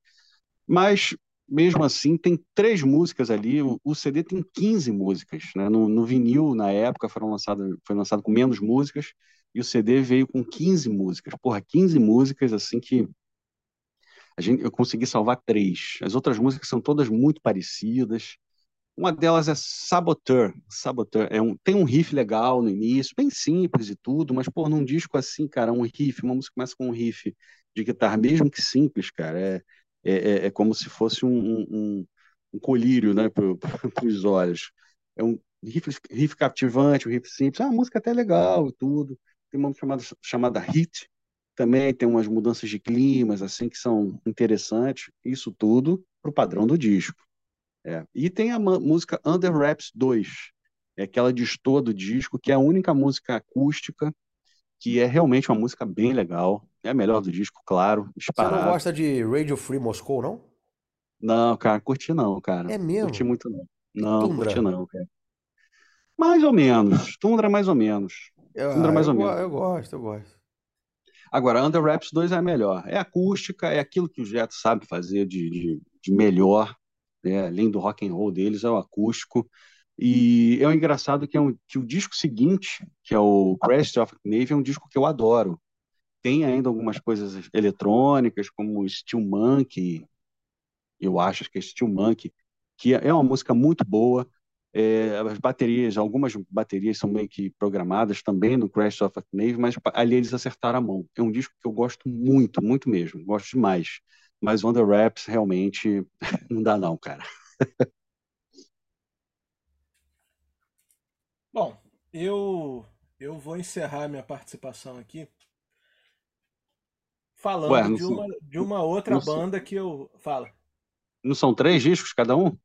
Mas mesmo assim, tem três músicas ali. O, o CD tem 15 músicas. Né? No, no, vinil, na época, foram lançado, foi lançado com menos músicas e o CD veio com 15 músicas. Porra, 15 músicas, assim que a gente, eu consegui salvar três. As outras músicas são todas muito parecidas. Uma delas é Saboteur. Saboteur é um, tem um riff legal no início, bem simples e tudo, mas, pô, num disco assim, cara, um riff, uma música começa com um riff de guitarra, mesmo que simples, cara, é, é, é, é como se fosse um, um, um colírio, né, para [laughs] os olhos. É um riff, riff cativante, um riff simples, ah, a música até legal e tudo tem uma chamada, chamada Hit, também tem umas mudanças de climas, assim, que são interessantes, isso tudo para o padrão do disco. É. E tem a música Under Wraps 2, é que ela destoa do disco, que é a única música acústica que é realmente uma música bem legal. É a melhor do disco, claro, disparado. Você não gosta de Radio Free Moscow, não? Não, cara, curti não, cara. É mesmo? Curti muito não. Não, Tundra? curti não, cara. Mais ou menos. Tundra mais ou menos. Eu, Tundra mais eu, ou menos. eu gosto, eu gosto. Agora, Under Wraps 2 é a melhor. É acústica, é aquilo que o Jet sabe fazer de, de, de melhor, né? Além do rock and roll deles, é o acústico. E é o engraçado que, é um, que o disco seguinte, que é o Crest of Navy, é um disco que eu adoro. Tem ainda algumas coisas eletrônicas, como Steel Monkey, eu acho que é Steel Monkey, que é uma música muito boa. É, as baterias, algumas baterias são meio que programadas também no Crash of Navy, mas ali eles acertaram a mão. É um disco que eu gosto muito, muito mesmo, gosto demais. Mas Under Wraps realmente [laughs] não dá não, cara. [laughs] Bom, eu eu vou encerrar minha participação aqui falando Ué, de uma de uma outra não são- banda que eu fala. Não são três discos cada um?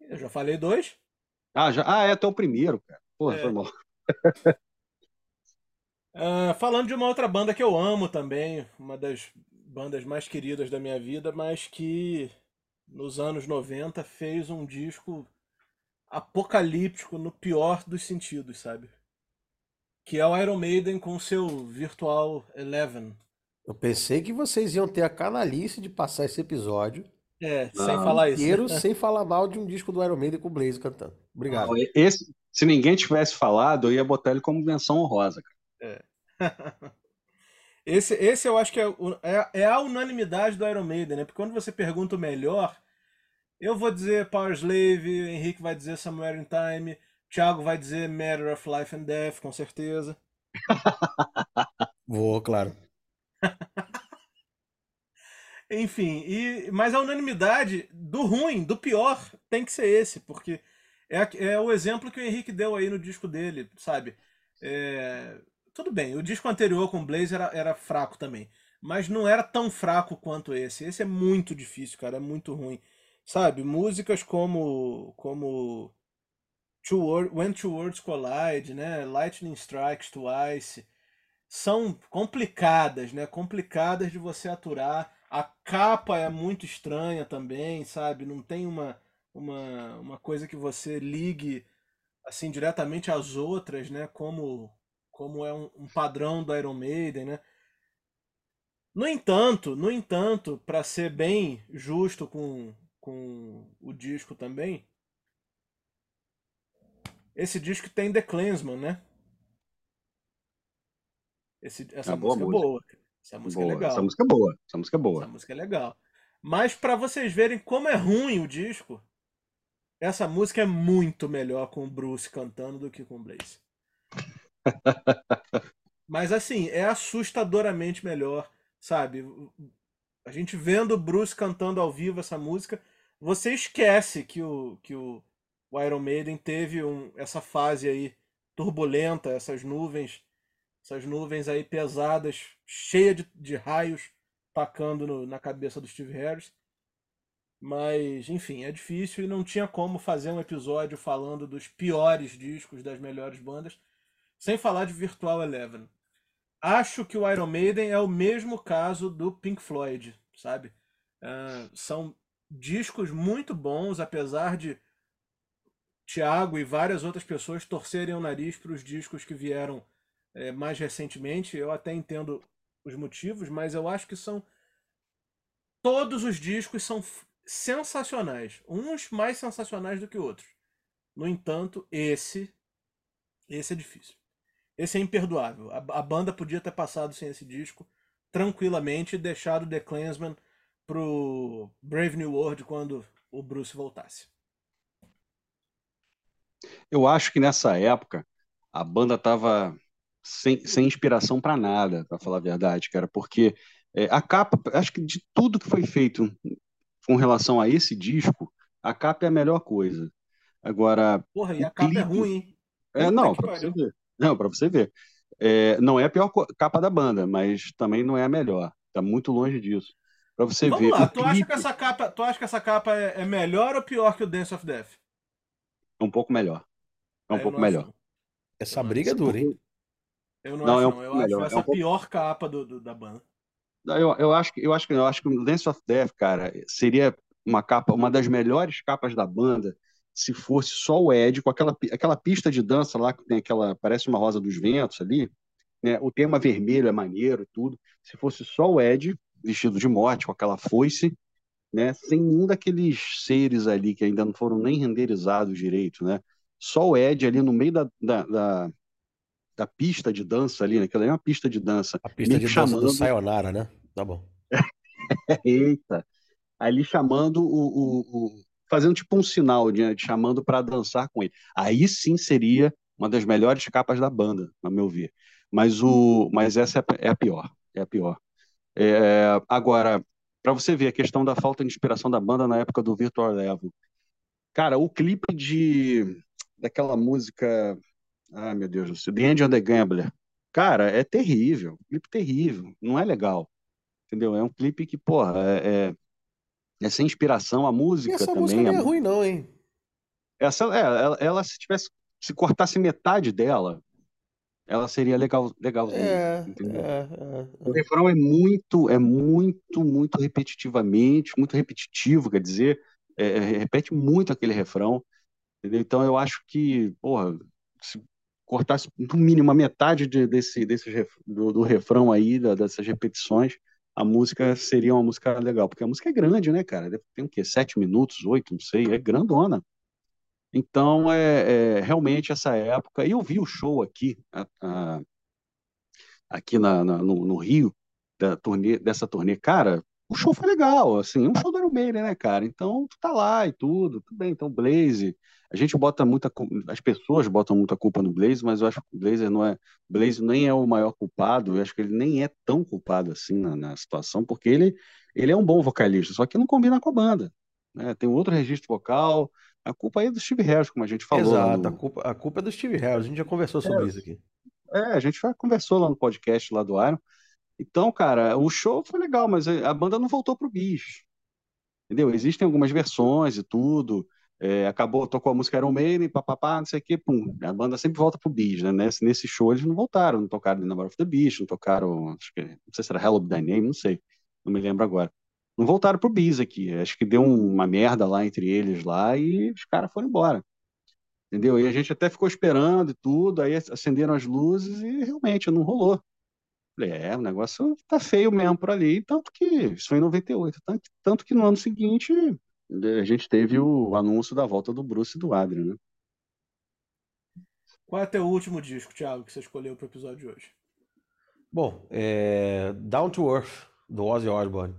Eu já falei dois. Ah, já, ah é até o primeiro, cara. Porra, É. foi mal. [laughs] Ah, falando de uma outra banda que eu amo também, uma das bandas mais queridas da minha vida, mas que nos anos 90 fez um disco apocalíptico no pior dos sentidos, sabe? Que é o Iron Maiden com seu Virtual Eleven. Eu pensei que vocês iam ter a canalice de passar esse episódio É, Não. sem falar isso. inteiro sem falar mal de um disco do Iron Maiden com o Blaze cantando. Obrigado. Não, esse, se ninguém tivesse falado, eu ia botar ele como menção honrosa, cara. [laughs] Esse, esse eu acho que é, é, é a unanimidade do Iron Maiden, né? Porque quando você pergunta o melhor, eu vou dizer Power Slave, o Henrique vai dizer Somewhere in Time, o Thiago vai dizer Matter of Life and Death, com certeza. [laughs] Vou, claro. [laughs] Enfim, e, mas a unanimidade do ruim, do pior, tem que ser esse, porque é, é o exemplo que o Henrique deu aí no disco dele, sabe? É, tudo bem, o disco anterior com o Blaze era, era fraco também, mas não era tão fraco quanto esse. Esse é muito difícil, cara, é muito ruim. Sabe, músicas como como Two Wor- When Two Worlds Collide, né? Lightning Strikes Twice, são complicadas, né? Complicadas de você aturar. A capa é muito estranha também, sabe? Não tem uma, uma, uma coisa que você ligue assim diretamente às outras, né? Como, como é um, um padrão do Iron Maiden, né? No entanto, no entanto, para ser bem justo com, com o disco também, esse disco tem The Clansman, né? Esse, essa Ah, boa música é música. boa. Essa música Boa, é legal. Essa música é boa. Essa música é boa. Essa música é legal. Mas pra vocês verem como é ruim o disco, essa música é muito melhor com o Bruce cantando do que com o Blaze. [laughs] Mas assim, é assustadoramente melhor, sabe? A gente vendo o Bruce cantando ao vivo essa música, você esquece que o, que o, o Iron Maiden teve um- essa fase aí turbulenta, essas nuvens, essas nuvens aí pesadas, cheia de, de raios tacando no- na cabeça do Steve Harris. Mas, enfim, é difícil e não tinha como fazer um episódio falando dos piores discos das melhores bandas, sem falar de Virtual Eleven. Acho que o Iron Maiden é o mesmo caso do Pink Floyd, sabe? Ah, são discos muito bons, apesar de Thiago e várias outras pessoas torcerem o nariz para os discos que vieram eh, mais recentemente. Eu até entendo os motivos, mas eu acho que são. Todos os discos são sensacionais. Uns mais sensacionais do que outros. No entanto, esse. Esse é difícil. Esse é imperdoável. A, a banda podia ter passado sem esse disco tranquilamente e deixado The Clansman pro Brave New World quando o Bruce voltasse. Eu acho que nessa época a banda tava sem, sem inspiração para nada, para falar a verdade, cara, porque é, a capa, acho que de tudo que foi feito com relação a esse disco, a capa é a melhor coisa. Agora, Porra, e a capa é clipe. ruim, hein? é, não, para você ver. Não, para você ver. É, não é a pior capa da banda, mas também não é a melhor. Tá muito longe disso. Para você Vamos ver. lá, tu acha clipe que essa capa, tu acha que essa capa é, é melhor ou pior que o Dance of Death? é um pouco melhor. É um pouco melhor. Não. Essa briga é dura, hein? Eu não, não acho, é um não. Eu melhor. acho essa é um pouco... pior capa do, do, da banda. Eu, eu, acho que eu acho que eu acho que o Dance of Death, cara, seria uma capa, uma das melhores capas da banda se fosse só o Ed com aquela, aquela pista de dança lá que tem aquela parece uma rosa dos ventos ali, né? O tema vermelho é maneiro e tudo. Se fosse só o Ed vestido de morte com aquela foice, né? Sem nenhum daqueles seres ali que ainda não foram nem renderizados direito, né? Só o Ed ali no meio da, da, da, da pista de dança ali, né? Aquela é uma pista de dança. A pista de chamando... dança do Sayonara, né? Tá bom. [laughs] Eita! Ali chamando o, o, o, fazendo tipo um sinal de, de chamando para dançar com ele. Aí sim seria uma das melhores capas da banda, a meu ver. Mas o, mas essa é, é a pior, é a pior. É, agora, para você ver a questão da falta de inspiração da banda na época do Virtual Level. Cara, o clipe de daquela música, ah, meu Deus do céu, The End of the Gambler. Cara, é terrível, clipe terrível, não é legal. Entendeu? É um clipe que, porra, é, é, é sem inspiração, a música e essa também. Música não é ruim não, hein? Essa, é, ela, ela, se tivesse se cortasse metade dela, ela seria legal, legal é? É, é, o refrão é muito, é muito, muito repetitivamente, muito repetitivo, quer dizer, é, é, repete muito aquele refrão, entendeu? Então eu acho que, porra, se cortasse no mínimo a metade de, desse, desse do, do refrão aí, da, dessas repetições, a música seria uma música legal, porque a música é grande, né, cara? Tem o quê? Sete minutos, oito, não sei, é grandona. Então, é, é, realmente essa época. Eu vi o show aqui, a, a, aqui na, na no, no, Rio, da turnê, dessa turnê. Cara, o show foi legal, assim, é um show do Iron Maiden, né, cara? Então, tu tá lá e tudo, tudo bem. Então, Blaze, a gente bota muita. As pessoas botam muita culpa no Blaze, mas eu acho que o Blaze não é. Blaze nem é o maior culpado, eu acho que ele nem é tão culpado assim na, na situação, porque ele, ele é um bom vocalista, só que não combina com a banda. Né? Tem outro registro vocal, a culpa aí é do Steve Harris, como a gente falou. Exato, no... a, culpa, a culpa é do Steve Harris. A gente já conversou sobre é, isso aqui. É, a gente já conversou lá no podcast lá do Iron. Então, cara, o show foi legal, mas a banda não voltou pro bicho. Entendeu? Existem algumas versões e tudo. É, acabou, tocou a música Iron Maiden, papapá, não sei o quê, pum. A banda sempre volta pro Beast, né? Nesse, nesse show eles não voltaram, não tocaram The Number of the Beast, não tocaram, acho que, não sei se era Hello Thy Name, não sei, não me lembro agora não voltaram pro bis aqui. Acho que deu uma merda lá entre eles lá e os caras foram embora. Entendeu? E a gente até ficou esperando e tudo, aí acenderam as luzes e realmente não rolou. Falei, é, o negócio tá feio mesmo por ali, tanto que isso foi em 98, tanto, tanto que no ano seguinte a gente teve o anúncio da volta do Bruce e do Adrian, né? Qual é o teu último disco, Thiago, que você escolheu para o episódio de hoje? Bom, é Down to Earth, do Ozzy Osbourne.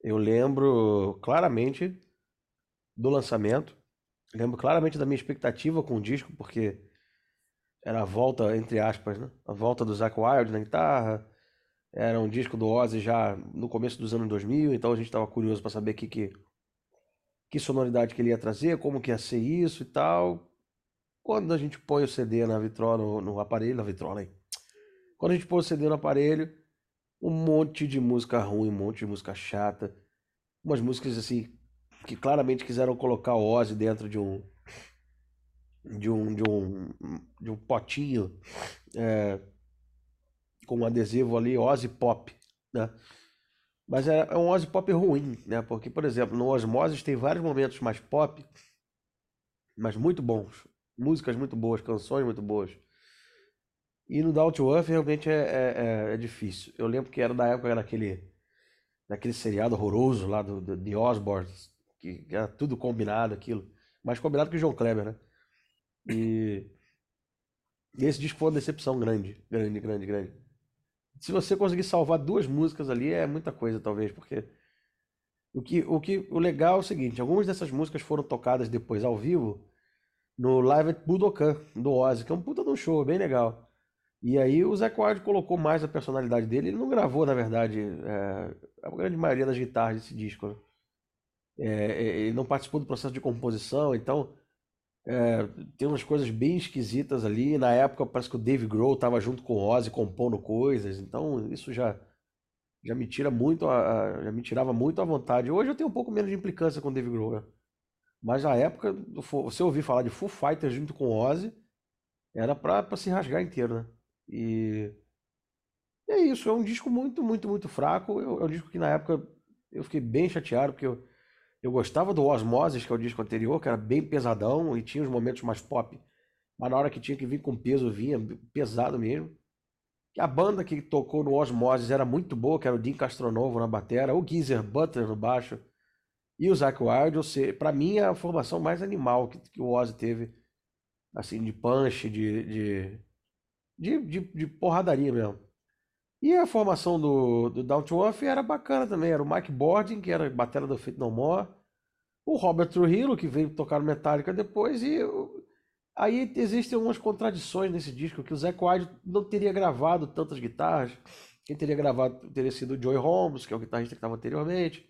Eu lembro claramente do lançamento. Lembro claramente da minha expectativa com o disco, porque era a volta, entre aspas, né? A volta do Zac Wild na guitarra. Era um disco do Ozzy já no começo dos anos 2000, então a gente estava curioso para saber que, que, que sonoridade que ele ia trazer, como que ia ser isso e tal. Quando a gente põe o CD na vitrola, no, no aparelho, na vitrola aí. Quando a gente põe o CD no aparelho, um monte de música ruim, um monte de música chata, umas músicas assim que claramente quiseram colocar o Ozzy dentro de um de um de um, de um potinho é, com um adesivo ali Ozzy Pop, né? Mas é, é um Ozzy Pop ruim, né? Porque, por exemplo, no Osmosis tem vários momentos mais pop, mas muito bons. Músicas muito boas, canções muito boas. E no Down to realmente é, é, é, é difícil. Eu lembro que era da época daquele, daquele seriado horroroso lá do, do The Osborns, que era tudo combinado aquilo. Mais combinado que o João Kleber, né? E, e esse disco foi uma decepção grande, grande, grande, grande. Se você conseguir salvar duas músicas ali, é muita coisa, talvez, porque o que, o que o legal é o seguinte, algumas dessas músicas foram tocadas depois ao vivo no Live at Budokan, do Ozzy, que é um puta de um show, bem legal. E aí o Zé Ward colocou mais a personalidade dele. Ele não gravou, na verdade, é, a grande maioria das guitarras desse disco. Né? É, é, ele não participou do processo de composição, então é, tem umas coisas bem esquisitas ali. Na época parece que o Dave Grohl estava junto com o Ozzy compondo coisas, então isso já já me tira muito a, já me tirava muito à vontade. Hoje eu tenho um pouco menos de implicância com o Dave Grohl, né? Mas na época, você ouvir falar de Foo Fighters junto com o Ozzy, Era pra se rasgar inteiro, né? E é isso, é um disco muito, muito, muito fraco. É um disco que na época eu fiquei bem chateado, porque eu, eu gostava do Osmosis, que é o disco anterior, que era bem pesadão e tinha os momentos mais pop. Mas na hora que tinha que vir com peso, vinha pesado mesmo. E a banda que tocou no Osmosis era muito boa, que era o Dean Castronovo na batera, o Geezer Butler no baixo e o Zakk Wylde. Ou seja, pra mim é a formação mais animal que, que o Ozzy teve, assim, de punch, de, de, de, de, de porradaria mesmo. E a formação do, do Down to Earth era bacana também. Era o Mike Bordin, que era batera do Faith No More. O Robert Trujillo, que veio tocar Metallica depois. E aí existem algumas contradições nesse disco, que o Zac Wilde não teria gravado tantas guitarras. Quem teria gravado teria sido o Joey Holmes, que é o guitarrista que estava anteriormente.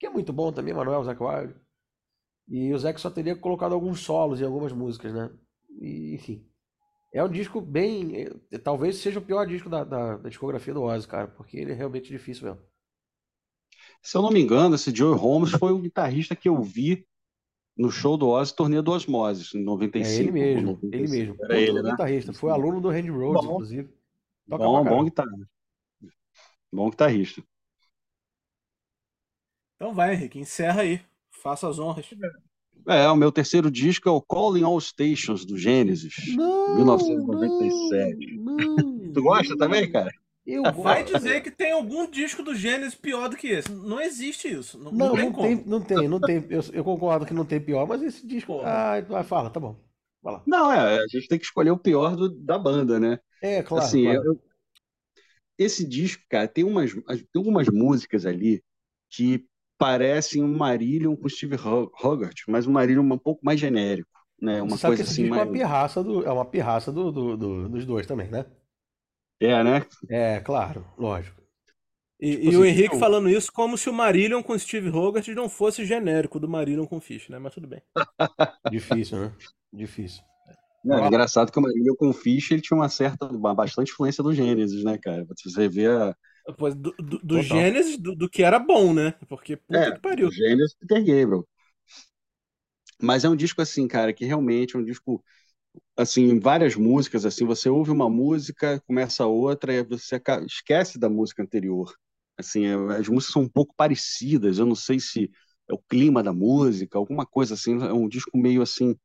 Que é muito bom também, mas não é o Zac Wilde. E o Zac só teria colocado alguns solos em algumas músicas, né? E, enfim. É um disco bem. eh, Talvez seja o pior disco da, da, da discografia do Ozzy, cara, porque ele é realmente difícil mesmo. Se eu não me engano, esse Joey Holmes foi o guitarrista que eu vi no show do Ozzy, Torneio do Osmosis, em É 95. ele mesmo, ou ele 96. mesmo. Era ele, né? guitarrista. Foi aluno do Randy Rhodes, Bom. inclusive. Toca Bom, bom guitarrista. Bom guitarrista. Então vai, Henrique, encerra aí. Faça as honras. É, o meu terceiro disco é o Calling All Stations, do Gênesis. Não, 1997. não, não, Tu gosta não. também, cara? Eu Vai gosto. dizer que tem algum disco do Gênesis pior do que esse. Não existe isso. Não, Não, não tem não como. tem, não tem, não tem. Eu, eu concordo que não tem pior, mas esse disco. Porra. Ah, vai, fala, tá bom. Vai lá. Não, é, a gente tem que escolher o pior do- da banda, né? É, claro, Assim, claro. eu- esse disco, cara, tem umas, tem algumas músicas ali que parecem um Marillion com Steve Ho- Hogarth, mas um Marillion um pouco mais genérico, né? Uma Você sabe que coisa esse assim disco é mais... uma pirraça, do, é uma pirraça do, do- do- dos dois também, né? É, né? É, claro, lógico. E, Tipo e assim, o Henrique eu- falando isso como se o Marillion com Steve Hogarth não fosse genérico do Marillion com Fish, né? Mas tudo bem. [laughs] Difícil, né? Difícil. Não, é engraçado que o Marillion com o Fish, ele tinha uma certa, uma bastante influência do Gênesis, né, cara? Você vê a... Pois, do do, do. Gênesis, do, do que era bom, né? Porque puta É, que pariu. o Gênesis e Peter Gabriel. Mas é um disco assim, cara, que realmente é um disco assim, várias músicas, assim, você ouve uma música, começa outra e você esquece da música anterior. Assim, é- as músicas são um pouco parecidas, eu não sei se é o clima da música, alguma coisa assim, é um disco meio assim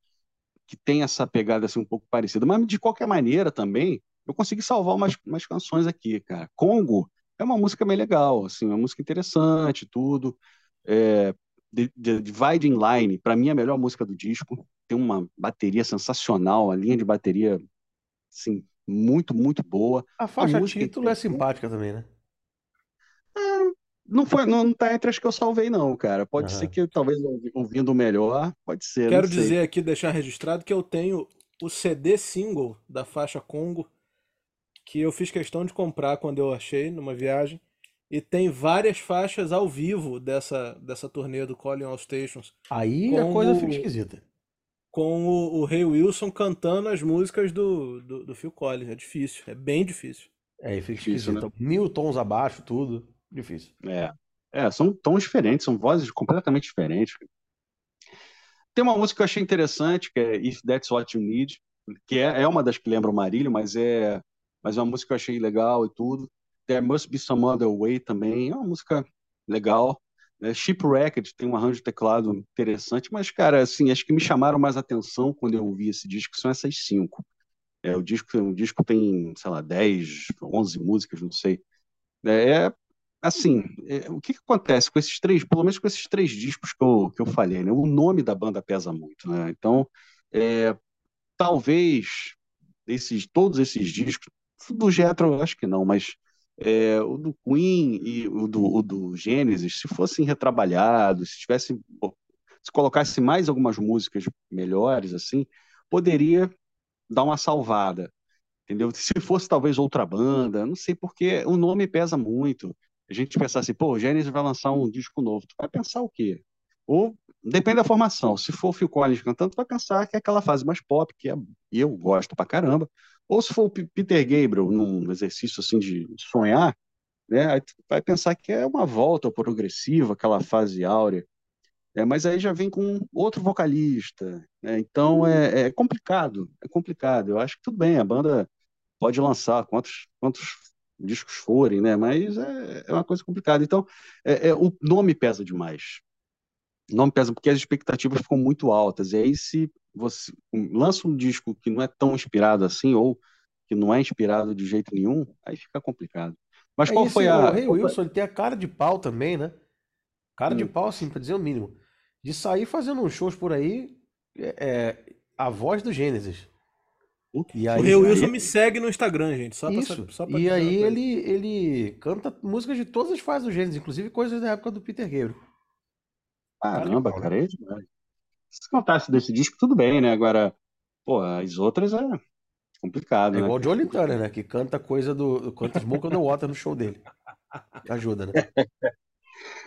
que tem essa pegada assim um pouco parecida, mas de qualquer maneira também, eu consegui salvar umas, umas canções aqui, cara. Congo é uma música bem legal, assim, uma música interessante, tudo. É, The Dividing Line, para mim é a melhor música do disco. Tem uma bateria sensacional, a linha de bateria, assim, muito, muito boa. A faixa música título é simpática também, né? Não foi, não, não tá entre as que eu salvei, não, cara. Pode ser que talvez ouvi- ouvindo melhor, pode ser, Quero não sei. dizer aqui, deixar registrado, que eu tenho o CD single da faixa Congo, que eu fiz questão de comprar quando eu achei numa viagem. E tem várias faixas ao vivo dessa, dessa turnê do Calling All Stations, Aí a coisa o- fica esquisita. Com o, o Ray Wilson cantando as músicas do, do, do Phil Collins. É difícil, é bem difícil. É, fica Difícil, esquisita. Mil tons abaixo, tudo. Difícil. É, é, são tons diferentes, são vozes completamente diferentes. Tem uma música que eu achei interessante, que é If That's What You Need, que é, é uma das que lembra o Marílio, mas é, mas é uma música que eu achei legal e tudo. There Must Be Some Other Way também, é uma música legal. É, Shipwrecked tem um arranjo de teclado interessante, mas, cara, assim, acho que me chamaram mais atenção quando eu ouvi esse disco são essas cinco. É, o disco, o disco tem, sei lá, 10, 11 músicas, não sei. É, é, assim, é, o que, que acontece com esses três, pelo menos com esses três discos que eu, que eu falei, né? O nome da banda pesa muito, né? Então, é, talvez esses, todos esses discos, do Jethro, eu acho que não, mas é, o do Queen e o do, o do Genesis, se fossem retrabalhados, se tivessem, se colocasse mais algumas músicas melhores, assim, poderia dar uma salvada entendeu? Se fosse talvez outra banda, não sei porque o nome pesa muito. A gente pensar assim, pô, o Genesis vai lançar um disco novo, tu vai pensar o quê? Ou depende da formação. Se for Phil Collins cantando, tu vai pensar que é aquela fase mais pop, que é, eu gosto pra caramba. Ou se for o Peter Gabriel num exercício assim de sonhar, né? Vai pensar que é uma volta ao progressivo, aquela fase áurea. É, mas aí já vem com outro vocalista, né? Então é, é, complicado, é complicado. Eu acho que tudo bem, a banda pode lançar quantos, quantos discos forem, né? Mas é, é uma coisa complicada. Então, é, é, o nome pesa demais. O nome pesa porque as expectativas ficam muito altas. E aí, se você lança um disco que não é tão inspirado assim, ou que não é inspirado de jeito nenhum, aí fica complicado. Mas É qual isso, foi o a. Rei qual foi- Wilson, ele tem a cara de pau também, né? Cara de Hum. pau, assim, pra dizer o mínimo. De sair fazendo uns shows por aí, é, é, a voz do Gênesis. E O aí, Rei Wilson aí- me segue no Instagram, gente. Só pra, isso. só pra E aí ele, ele canta músicas de todas as fases do Gênesis, inclusive coisas da época do Peter Gabriel. Caramba, cara, é demais. Se cantasse desse disco, tudo bem, né? Agora, pô, as outras é complicado, É né? igual o Johnny Turner, né? Que canta coisa do. Canta Smoke on the Water no show dele. Ajuda, né? [laughs]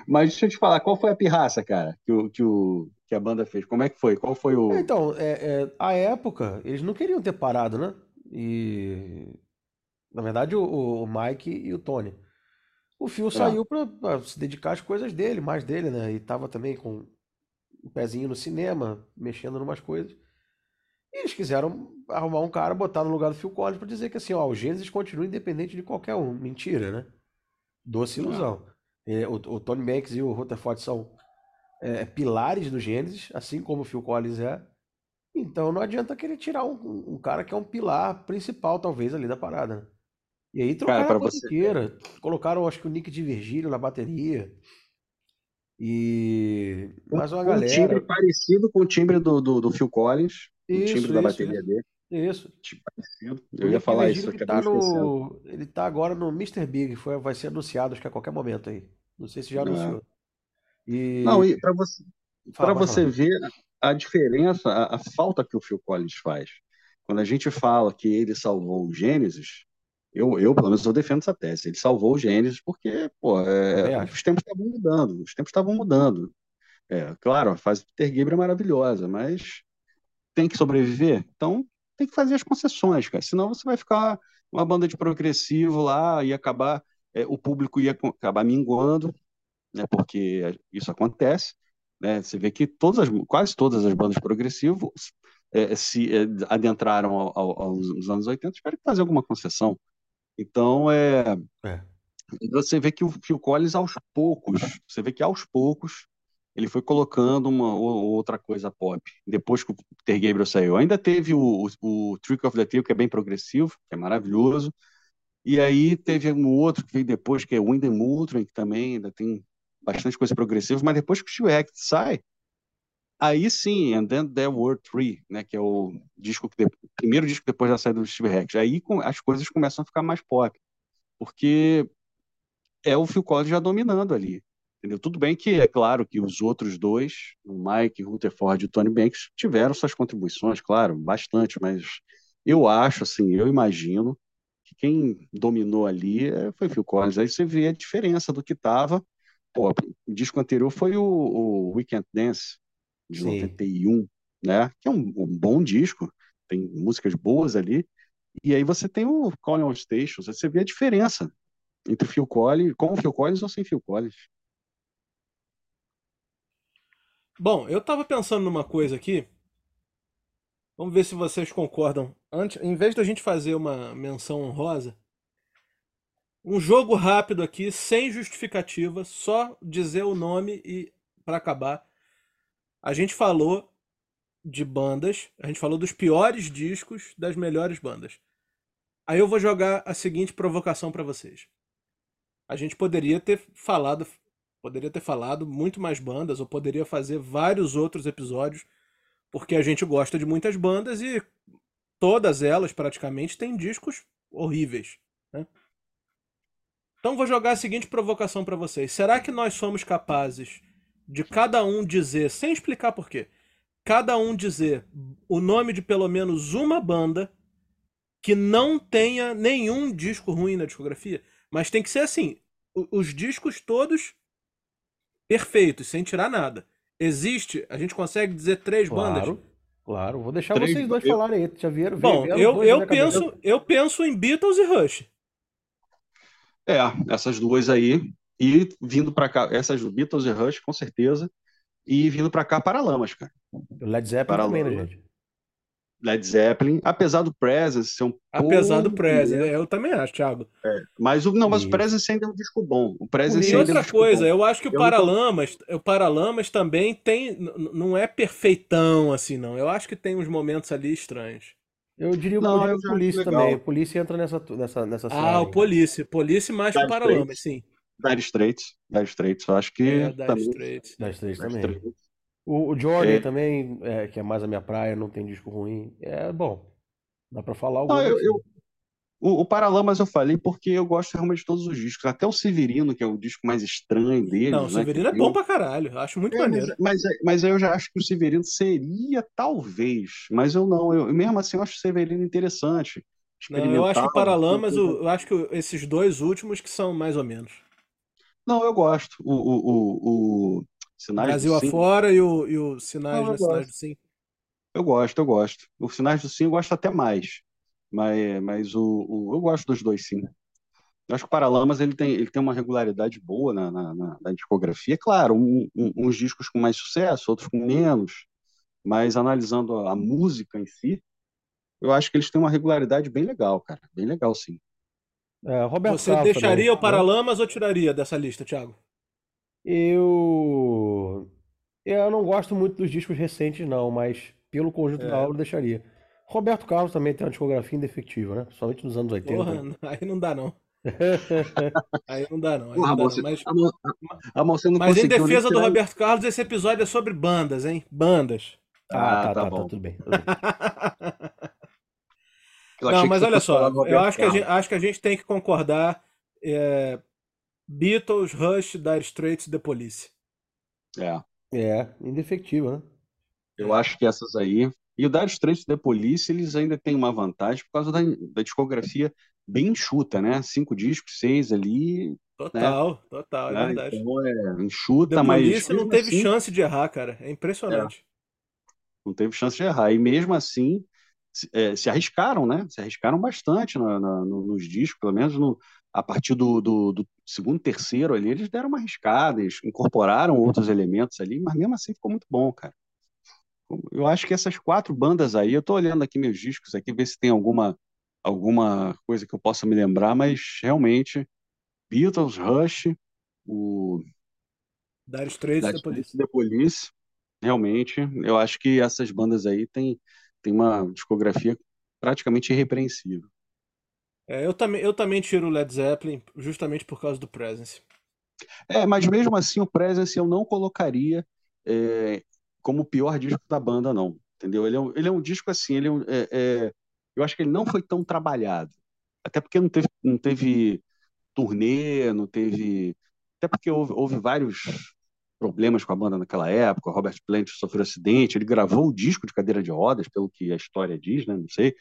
Mas deixa eu te falar, qual foi a pirraça, cara, que, o, que, o, que a banda fez? Como é que foi? Qual foi o. É, Então, é, é, a época, eles não queriam ter parado, né? E. Na verdade, o, o Mike e o Tony. O Phil saiu pra, pra se dedicar às coisas dele, mais dele, né? E tava também com um pezinho no cinema, mexendo em umas coisas. E eles quiseram arrumar um cara, botar no lugar do Phil Collins pra dizer que assim, ó, o Gênesis continua independente de qualquer um. Mentira, né? Doce ilusão. É, o, o Tony Banks e o Rutherford são é, pilares do Gênesis, assim como o Phil Collins é. Então não adianta querer tirar um, um cara que é um pilar principal, talvez, ali da parada, né? E aí trocaram pra a banda você- inteira. Colocaram, acho que o Nick de Virgílio na bateria. E mais uma um galera. timbre parecido com o timbre do, do, do Phil Collins, o Isso, timbre da isso, bateria isso. dele. Isso. Timbre parecido. O Eu ia falar isso, que tá no. Ele tá agora no Mr. Big, foi, vai ser anunciado, acho que a qualquer momento aí. Não sei se já É. anunciou. E. Não, e para você, Fala, pode você falar. ver a diferença, a, a falta que o Phil Collins faz. Quando a gente fala que ele salvou o Gênesis, eu, eu pelo menos eu defendo essa tese. Ele salvou o Gênesis porque, pô, é, os tempos estavam mudando, os tempos estavam mudando. É, claro, a fase do Peter Gabriel é maravilhosa, mas tem que sobreviver, então tem que fazer as concessões, cara. Senão você vai ficar uma banda de progressivo lá e acabar é, o público ia acabar minguando, né? Porque isso acontece, né? Você vê que todas as, quase todas as bandas progressivas é, se é, adentraram ao, ao, aos anos 80, tiveram que fazer alguma concessão. Então é É. você vê que o Phil Collins aos poucos, você vê que aos poucos ele foi colocando uma ou- outra coisa pop. Depois que o Peter Gabriel saiu, ainda teve o, o, o Trick of the Tail, que é bem progressivo, que é maravilhoso. E aí teve um outro que veio depois, que é o Wind and Moultrie, que também ainda tem bastante coisa progressiva, mas depois que o Steve Hackett sai, aí sim, And Then There Were Three, né, que é o disco que de- primeiro disco depois da saída do Steve Hackett. Aí as coisas começam a ficar mais pop, porque é o Phil Collins já dominando ali. Entendeu? Tudo bem que é claro que os outros dois, o Mike, Rutherford e o Tony Banks, tiveram suas contribuições, claro, bastante, mas eu acho, assim, eu imagino que quem dominou ali é, foi o Phil Collins. Aí você vê a diferença do que estava. O disco anterior foi o, o Weekend Dance, de Sim. 91, né? Que é um, um bom disco, tem músicas boas ali. E aí você tem o Calling All Stations, você vê a diferença entre Phil Collins, com Phil Collins ou sem Phil Collins. Bom, eu tava pensando numa coisa aqui. Vamos ver se vocês concordam. Antes, em vez da gente fazer uma menção honrosa, um jogo rápido aqui, sem justificativa, só dizer o nome e para acabar. A gente falou de bandas, a gente falou dos piores discos das melhores bandas. Aí eu vou jogar a seguinte provocação para vocês. A gente poderia ter falado, poderia ter falado muito mais bandas, ou poderia fazer vários outros episódios, porque a gente gosta de muitas bandas e todas elas praticamente têm discos horríveis. né? Então vou jogar a seguinte provocação para vocês. Será que nós somos capazes de cada um dizer, sem explicar por quê, cada um dizer o nome de pelo menos uma banda que não tenha nenhum disco ruim na discografia? Mas tem que ser assim, os discos todos perfeitos, sem tirar nada. Existe, a gente consegue dizer três bandas? Claro, claro. Vou deixar Três- vocês dois eu- falarem aí. Já vieram, Bom, vieram eu, eu penso, eu penso em Beatles e Rush. É, essas duas aí. E vindo para cá, essas Beatles e Rush, com certeza. E vindo pra cá, Paralamas, cara. O Led Zeppelin também, né, gente? Led Zeppelin, apesar do Presence ser um Apesar do pouco Presence, menos- eu também acho, Thiago. Mas o, não, mas o. Presence ainda é um disco bom. O Presence E ainda é um outra coisa, bom. eu acho que o Eu não tô- Paralamas, o Paralamas também tem, não é perfeitão assim, não. Eu acho que tem uns momentos ali estranhos. Eu diria, Não, eu diria eu o legal. também. O Police entra nessa, nessa, nessa Ah, o aí. Police, Police mais que o Paralamas, sim. Dire Straits. Dire Straits, eu acho que É, Dire também. Straits. Dire também. Straits. O, o Jordan É. também, é, que é mais a minha praia, não tem disco ruim. É bom. Dá pra falar Não, alguns. eu, eu- o, o Paralamas eu falei porque eu gosto realmente de todos os discos. Até o Severino, que é o disco mais estranho deles. Não, o né, Severino é que bom eu- pra caralho. eu Acho muito É, mas, maneiro. mas, mas eu já acho que o Severino seria, talvez. Mas eu não. Eu, mesmo assim, eu acho o Severino interessante. Não, eu acho que o Paralamas, o- coisa- eu acho que esses dois últimos que são mais ou menos. Não, eu gosto. O, o, o, o Sinais Brasil do Sim, afora e o, e o Sinais, Não? Sinais do Sim. eu gosto, eu gosto. O Sinais do Sim eu gosto até mais. Mas, mas o, o- eu gosto dos dois, sim. Eu acho que o Paralamas ele tem, ele tem uma regularidade boa na, na, na- na discografia. Claro, um- um- uns discos com mais sucesso, outros com menos. Mas analisando a, a música em si, eu acho que eles têm uma regularidade bem legal, cara. Bem legal, sim. É, Roberto Você Carlos deixaria o né? Paralamas ou tiraria dessa lista, Thiago? Eu. Eu não gosto muito dos discos recentes, não, mas pelo conjunto É. da obra eu deixaria. Roberto Carlos também tem uma discografia indefectível, né? Somente nos anos 80. Porra, [laughs] aí não dá não. [laughs] Aí não dá não. Aí Porra, não dá não. você, Mas, amor, não mas em defesa do Roberto Carlos, esse episódio é sobre bandas, hein? Bandas. Ah, Ah, tá, tá tá, tá, bom. tudo bem. tudo [laughs] bem. Eu Não, mas olha só, eu acho que gente, acho que a gente tem que concordar. é, Beatles, Rush, Dire Straits, The Police. É, É, indefectível, né? eu acho que essas aí. E o Dire Straits e The Police, eles ainda têm uma vantagem por causa da, da discografia bem enxuta, né? Cinco discos, seis ali, Total, total, é né? verdade. Então é The enxuta, mas Police não teve assim, chance de errar, cara. É impressionante. não teve chance de errar. E mesmo assim, é, se arriscaram, né? Se arriscaram bastante na- na- no- nos discos, pelo menos no, a partir do, do- do segundo, terceiro ali, eles deram uma arriscada, eles incorporaram outros elementos ali, mas mesmo assim ficou muito bom, cara. Eu acho que essas quatro bandas aí, eu tô olhando aqui meus discos aqui, ver se tem alguma, alguma coisa que eu possa me lembrar, mas realmente, Beatles, Rush, o Dire Straits, The Police. The Police, realmente, eu acho que essas bandas aí têm, têm uma discografia praticamente irrepreensível. É, eu também, eu também tiro o Led Zeppelin justamente por causa do Presence. É, mas mesmo assim o Presence eu não colocaria é, como o pior disco da banda, não. Entendeu? Ele é um, ele é um disco assim, ele é um- é- é- eu acho que ele não foi tão trabalhado. Até porque não teve, não teve turnê, não teve. Até porque houve, houve vários problemas com a banda naquela época. Robert Plant sofreu acidente, ele gravou o disco de cadeira de rodas, pelo que a história diz, né? Não sei.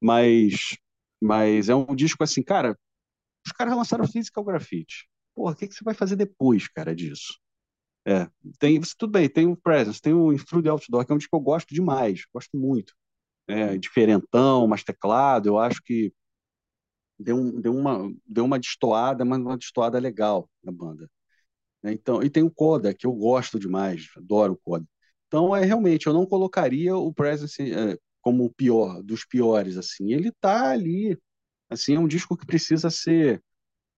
Mas, mas é um disco assim, cara. Os caras lançaram Physical Graffiti. Porra, o que, que você vai fazer depois, cara, disso? É, tem, tudo bem, tem o Presence, tem o Through the Outdoor, que é um disco que eu gosto demais, gosto muito. É, diferentão, mais teclado, eu acho que deu, deu, uma, deu uma destoada, mas uma destoada legal na banda. Né? Então, e tem o Coda, que eu gosto demais, adoro o Coda. Então, é realmente, eu não colocaria o Presence é, como o pior, dos piores, assim. Ele tá ali, assim, é um disco que precisa ser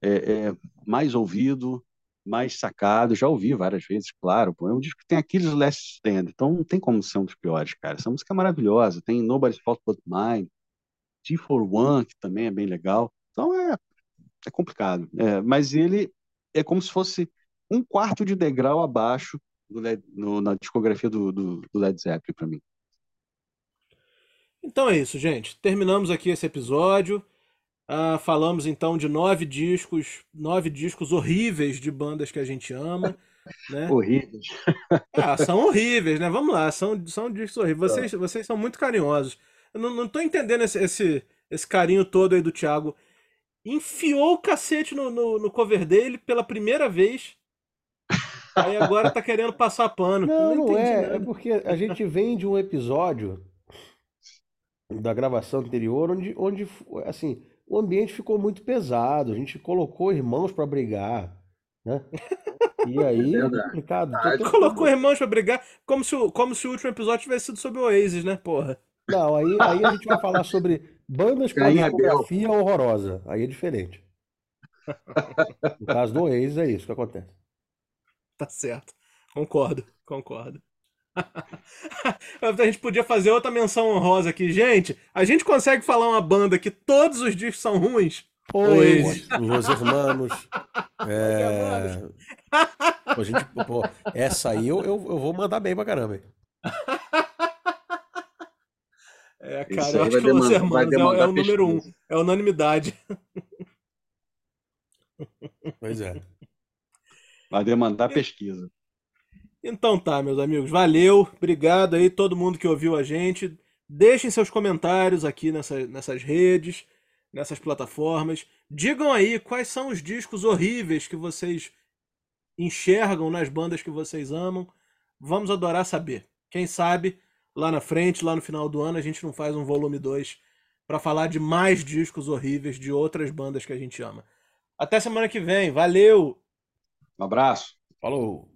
é, é, mais ouvido, mais sacado. Já ouvi várias vezes, claro. Pô, é um disco que tem Aquiles Last Stand, então não tem como ser um dos piores, cara. Essa música é maravilhosa. Tem Nobody's Fault But Mine, T for One, que também é bem legal. Então é, é complicado. É, mas ele é como se fosse um quarto de degrau abaixo do Led- no- na discografia do, do, do Led Zeppelin para mim. Então é isso, gente. Terminamos aqui esse episódio. Ah, falamos então de nove discos, nove discos horríveis de bandas que a gente ama, né? [laughs] Horríveis. [laughs] Ah, são horríveis, né? Vamos lá, são, são discos horríveis. Vocês, vocês são muito carinhosos. Eu não, não tô entendendo esse, esse, esse carinho todo aí do Thiago. Enfiou o cacete no, no, no cover dele pela primeira vez. Aí agora tá querendo passar pano. Eu Não, não entendi é. É nada. porque a gente vem de um episódio da gravação anterior onde, onde assim, o ambiente ficou muito pesado. A gente colocou irmãos para brigar, né? E aí [laughs] é complicado. Então, Colocou irmãos pra brigar, como se, o, como se o último episódio tivesse sido sobre o Oasis, né, porra? Não, aí, aí a gente vai falar sobre bandas com discografia horrorosa. Aí é diferente. No caso do Oasis, é isso que acontece. Tá certo. Concordo, concordo. [laughs] a gente podia fazer outra menção honrosa aqui. Gente, a gente consegue falar uma banda que todos os discos são ruins? Oasis, Los Hermanos. [laughs] É... Pô, gente, pô, essa aí eu, eu, eu, vou mandar bem pra caramba. [laughs] É, cara, eu acho que Los Hermanos é, é, o número um. É unanimidade. Pois é. Vai demandar pesquisa. Então tá, meus amigos, valeu, obrigado aí todo mundo que ouviu a gente. Deixem seus comentários aqui nessa, nessas redes, nessas plataformas. Digam aí quais são os discos horríveis que vocês enxergam nas bandas que vocês amam. Vamos adorar saber. Quem sabe lá na frente, lá no final do ano, a gente não faz um volume 2 para falar de mais discos horríveis de outras bandas que a gente ama. Até semana que vem. Valeu! Um abraço. Falou!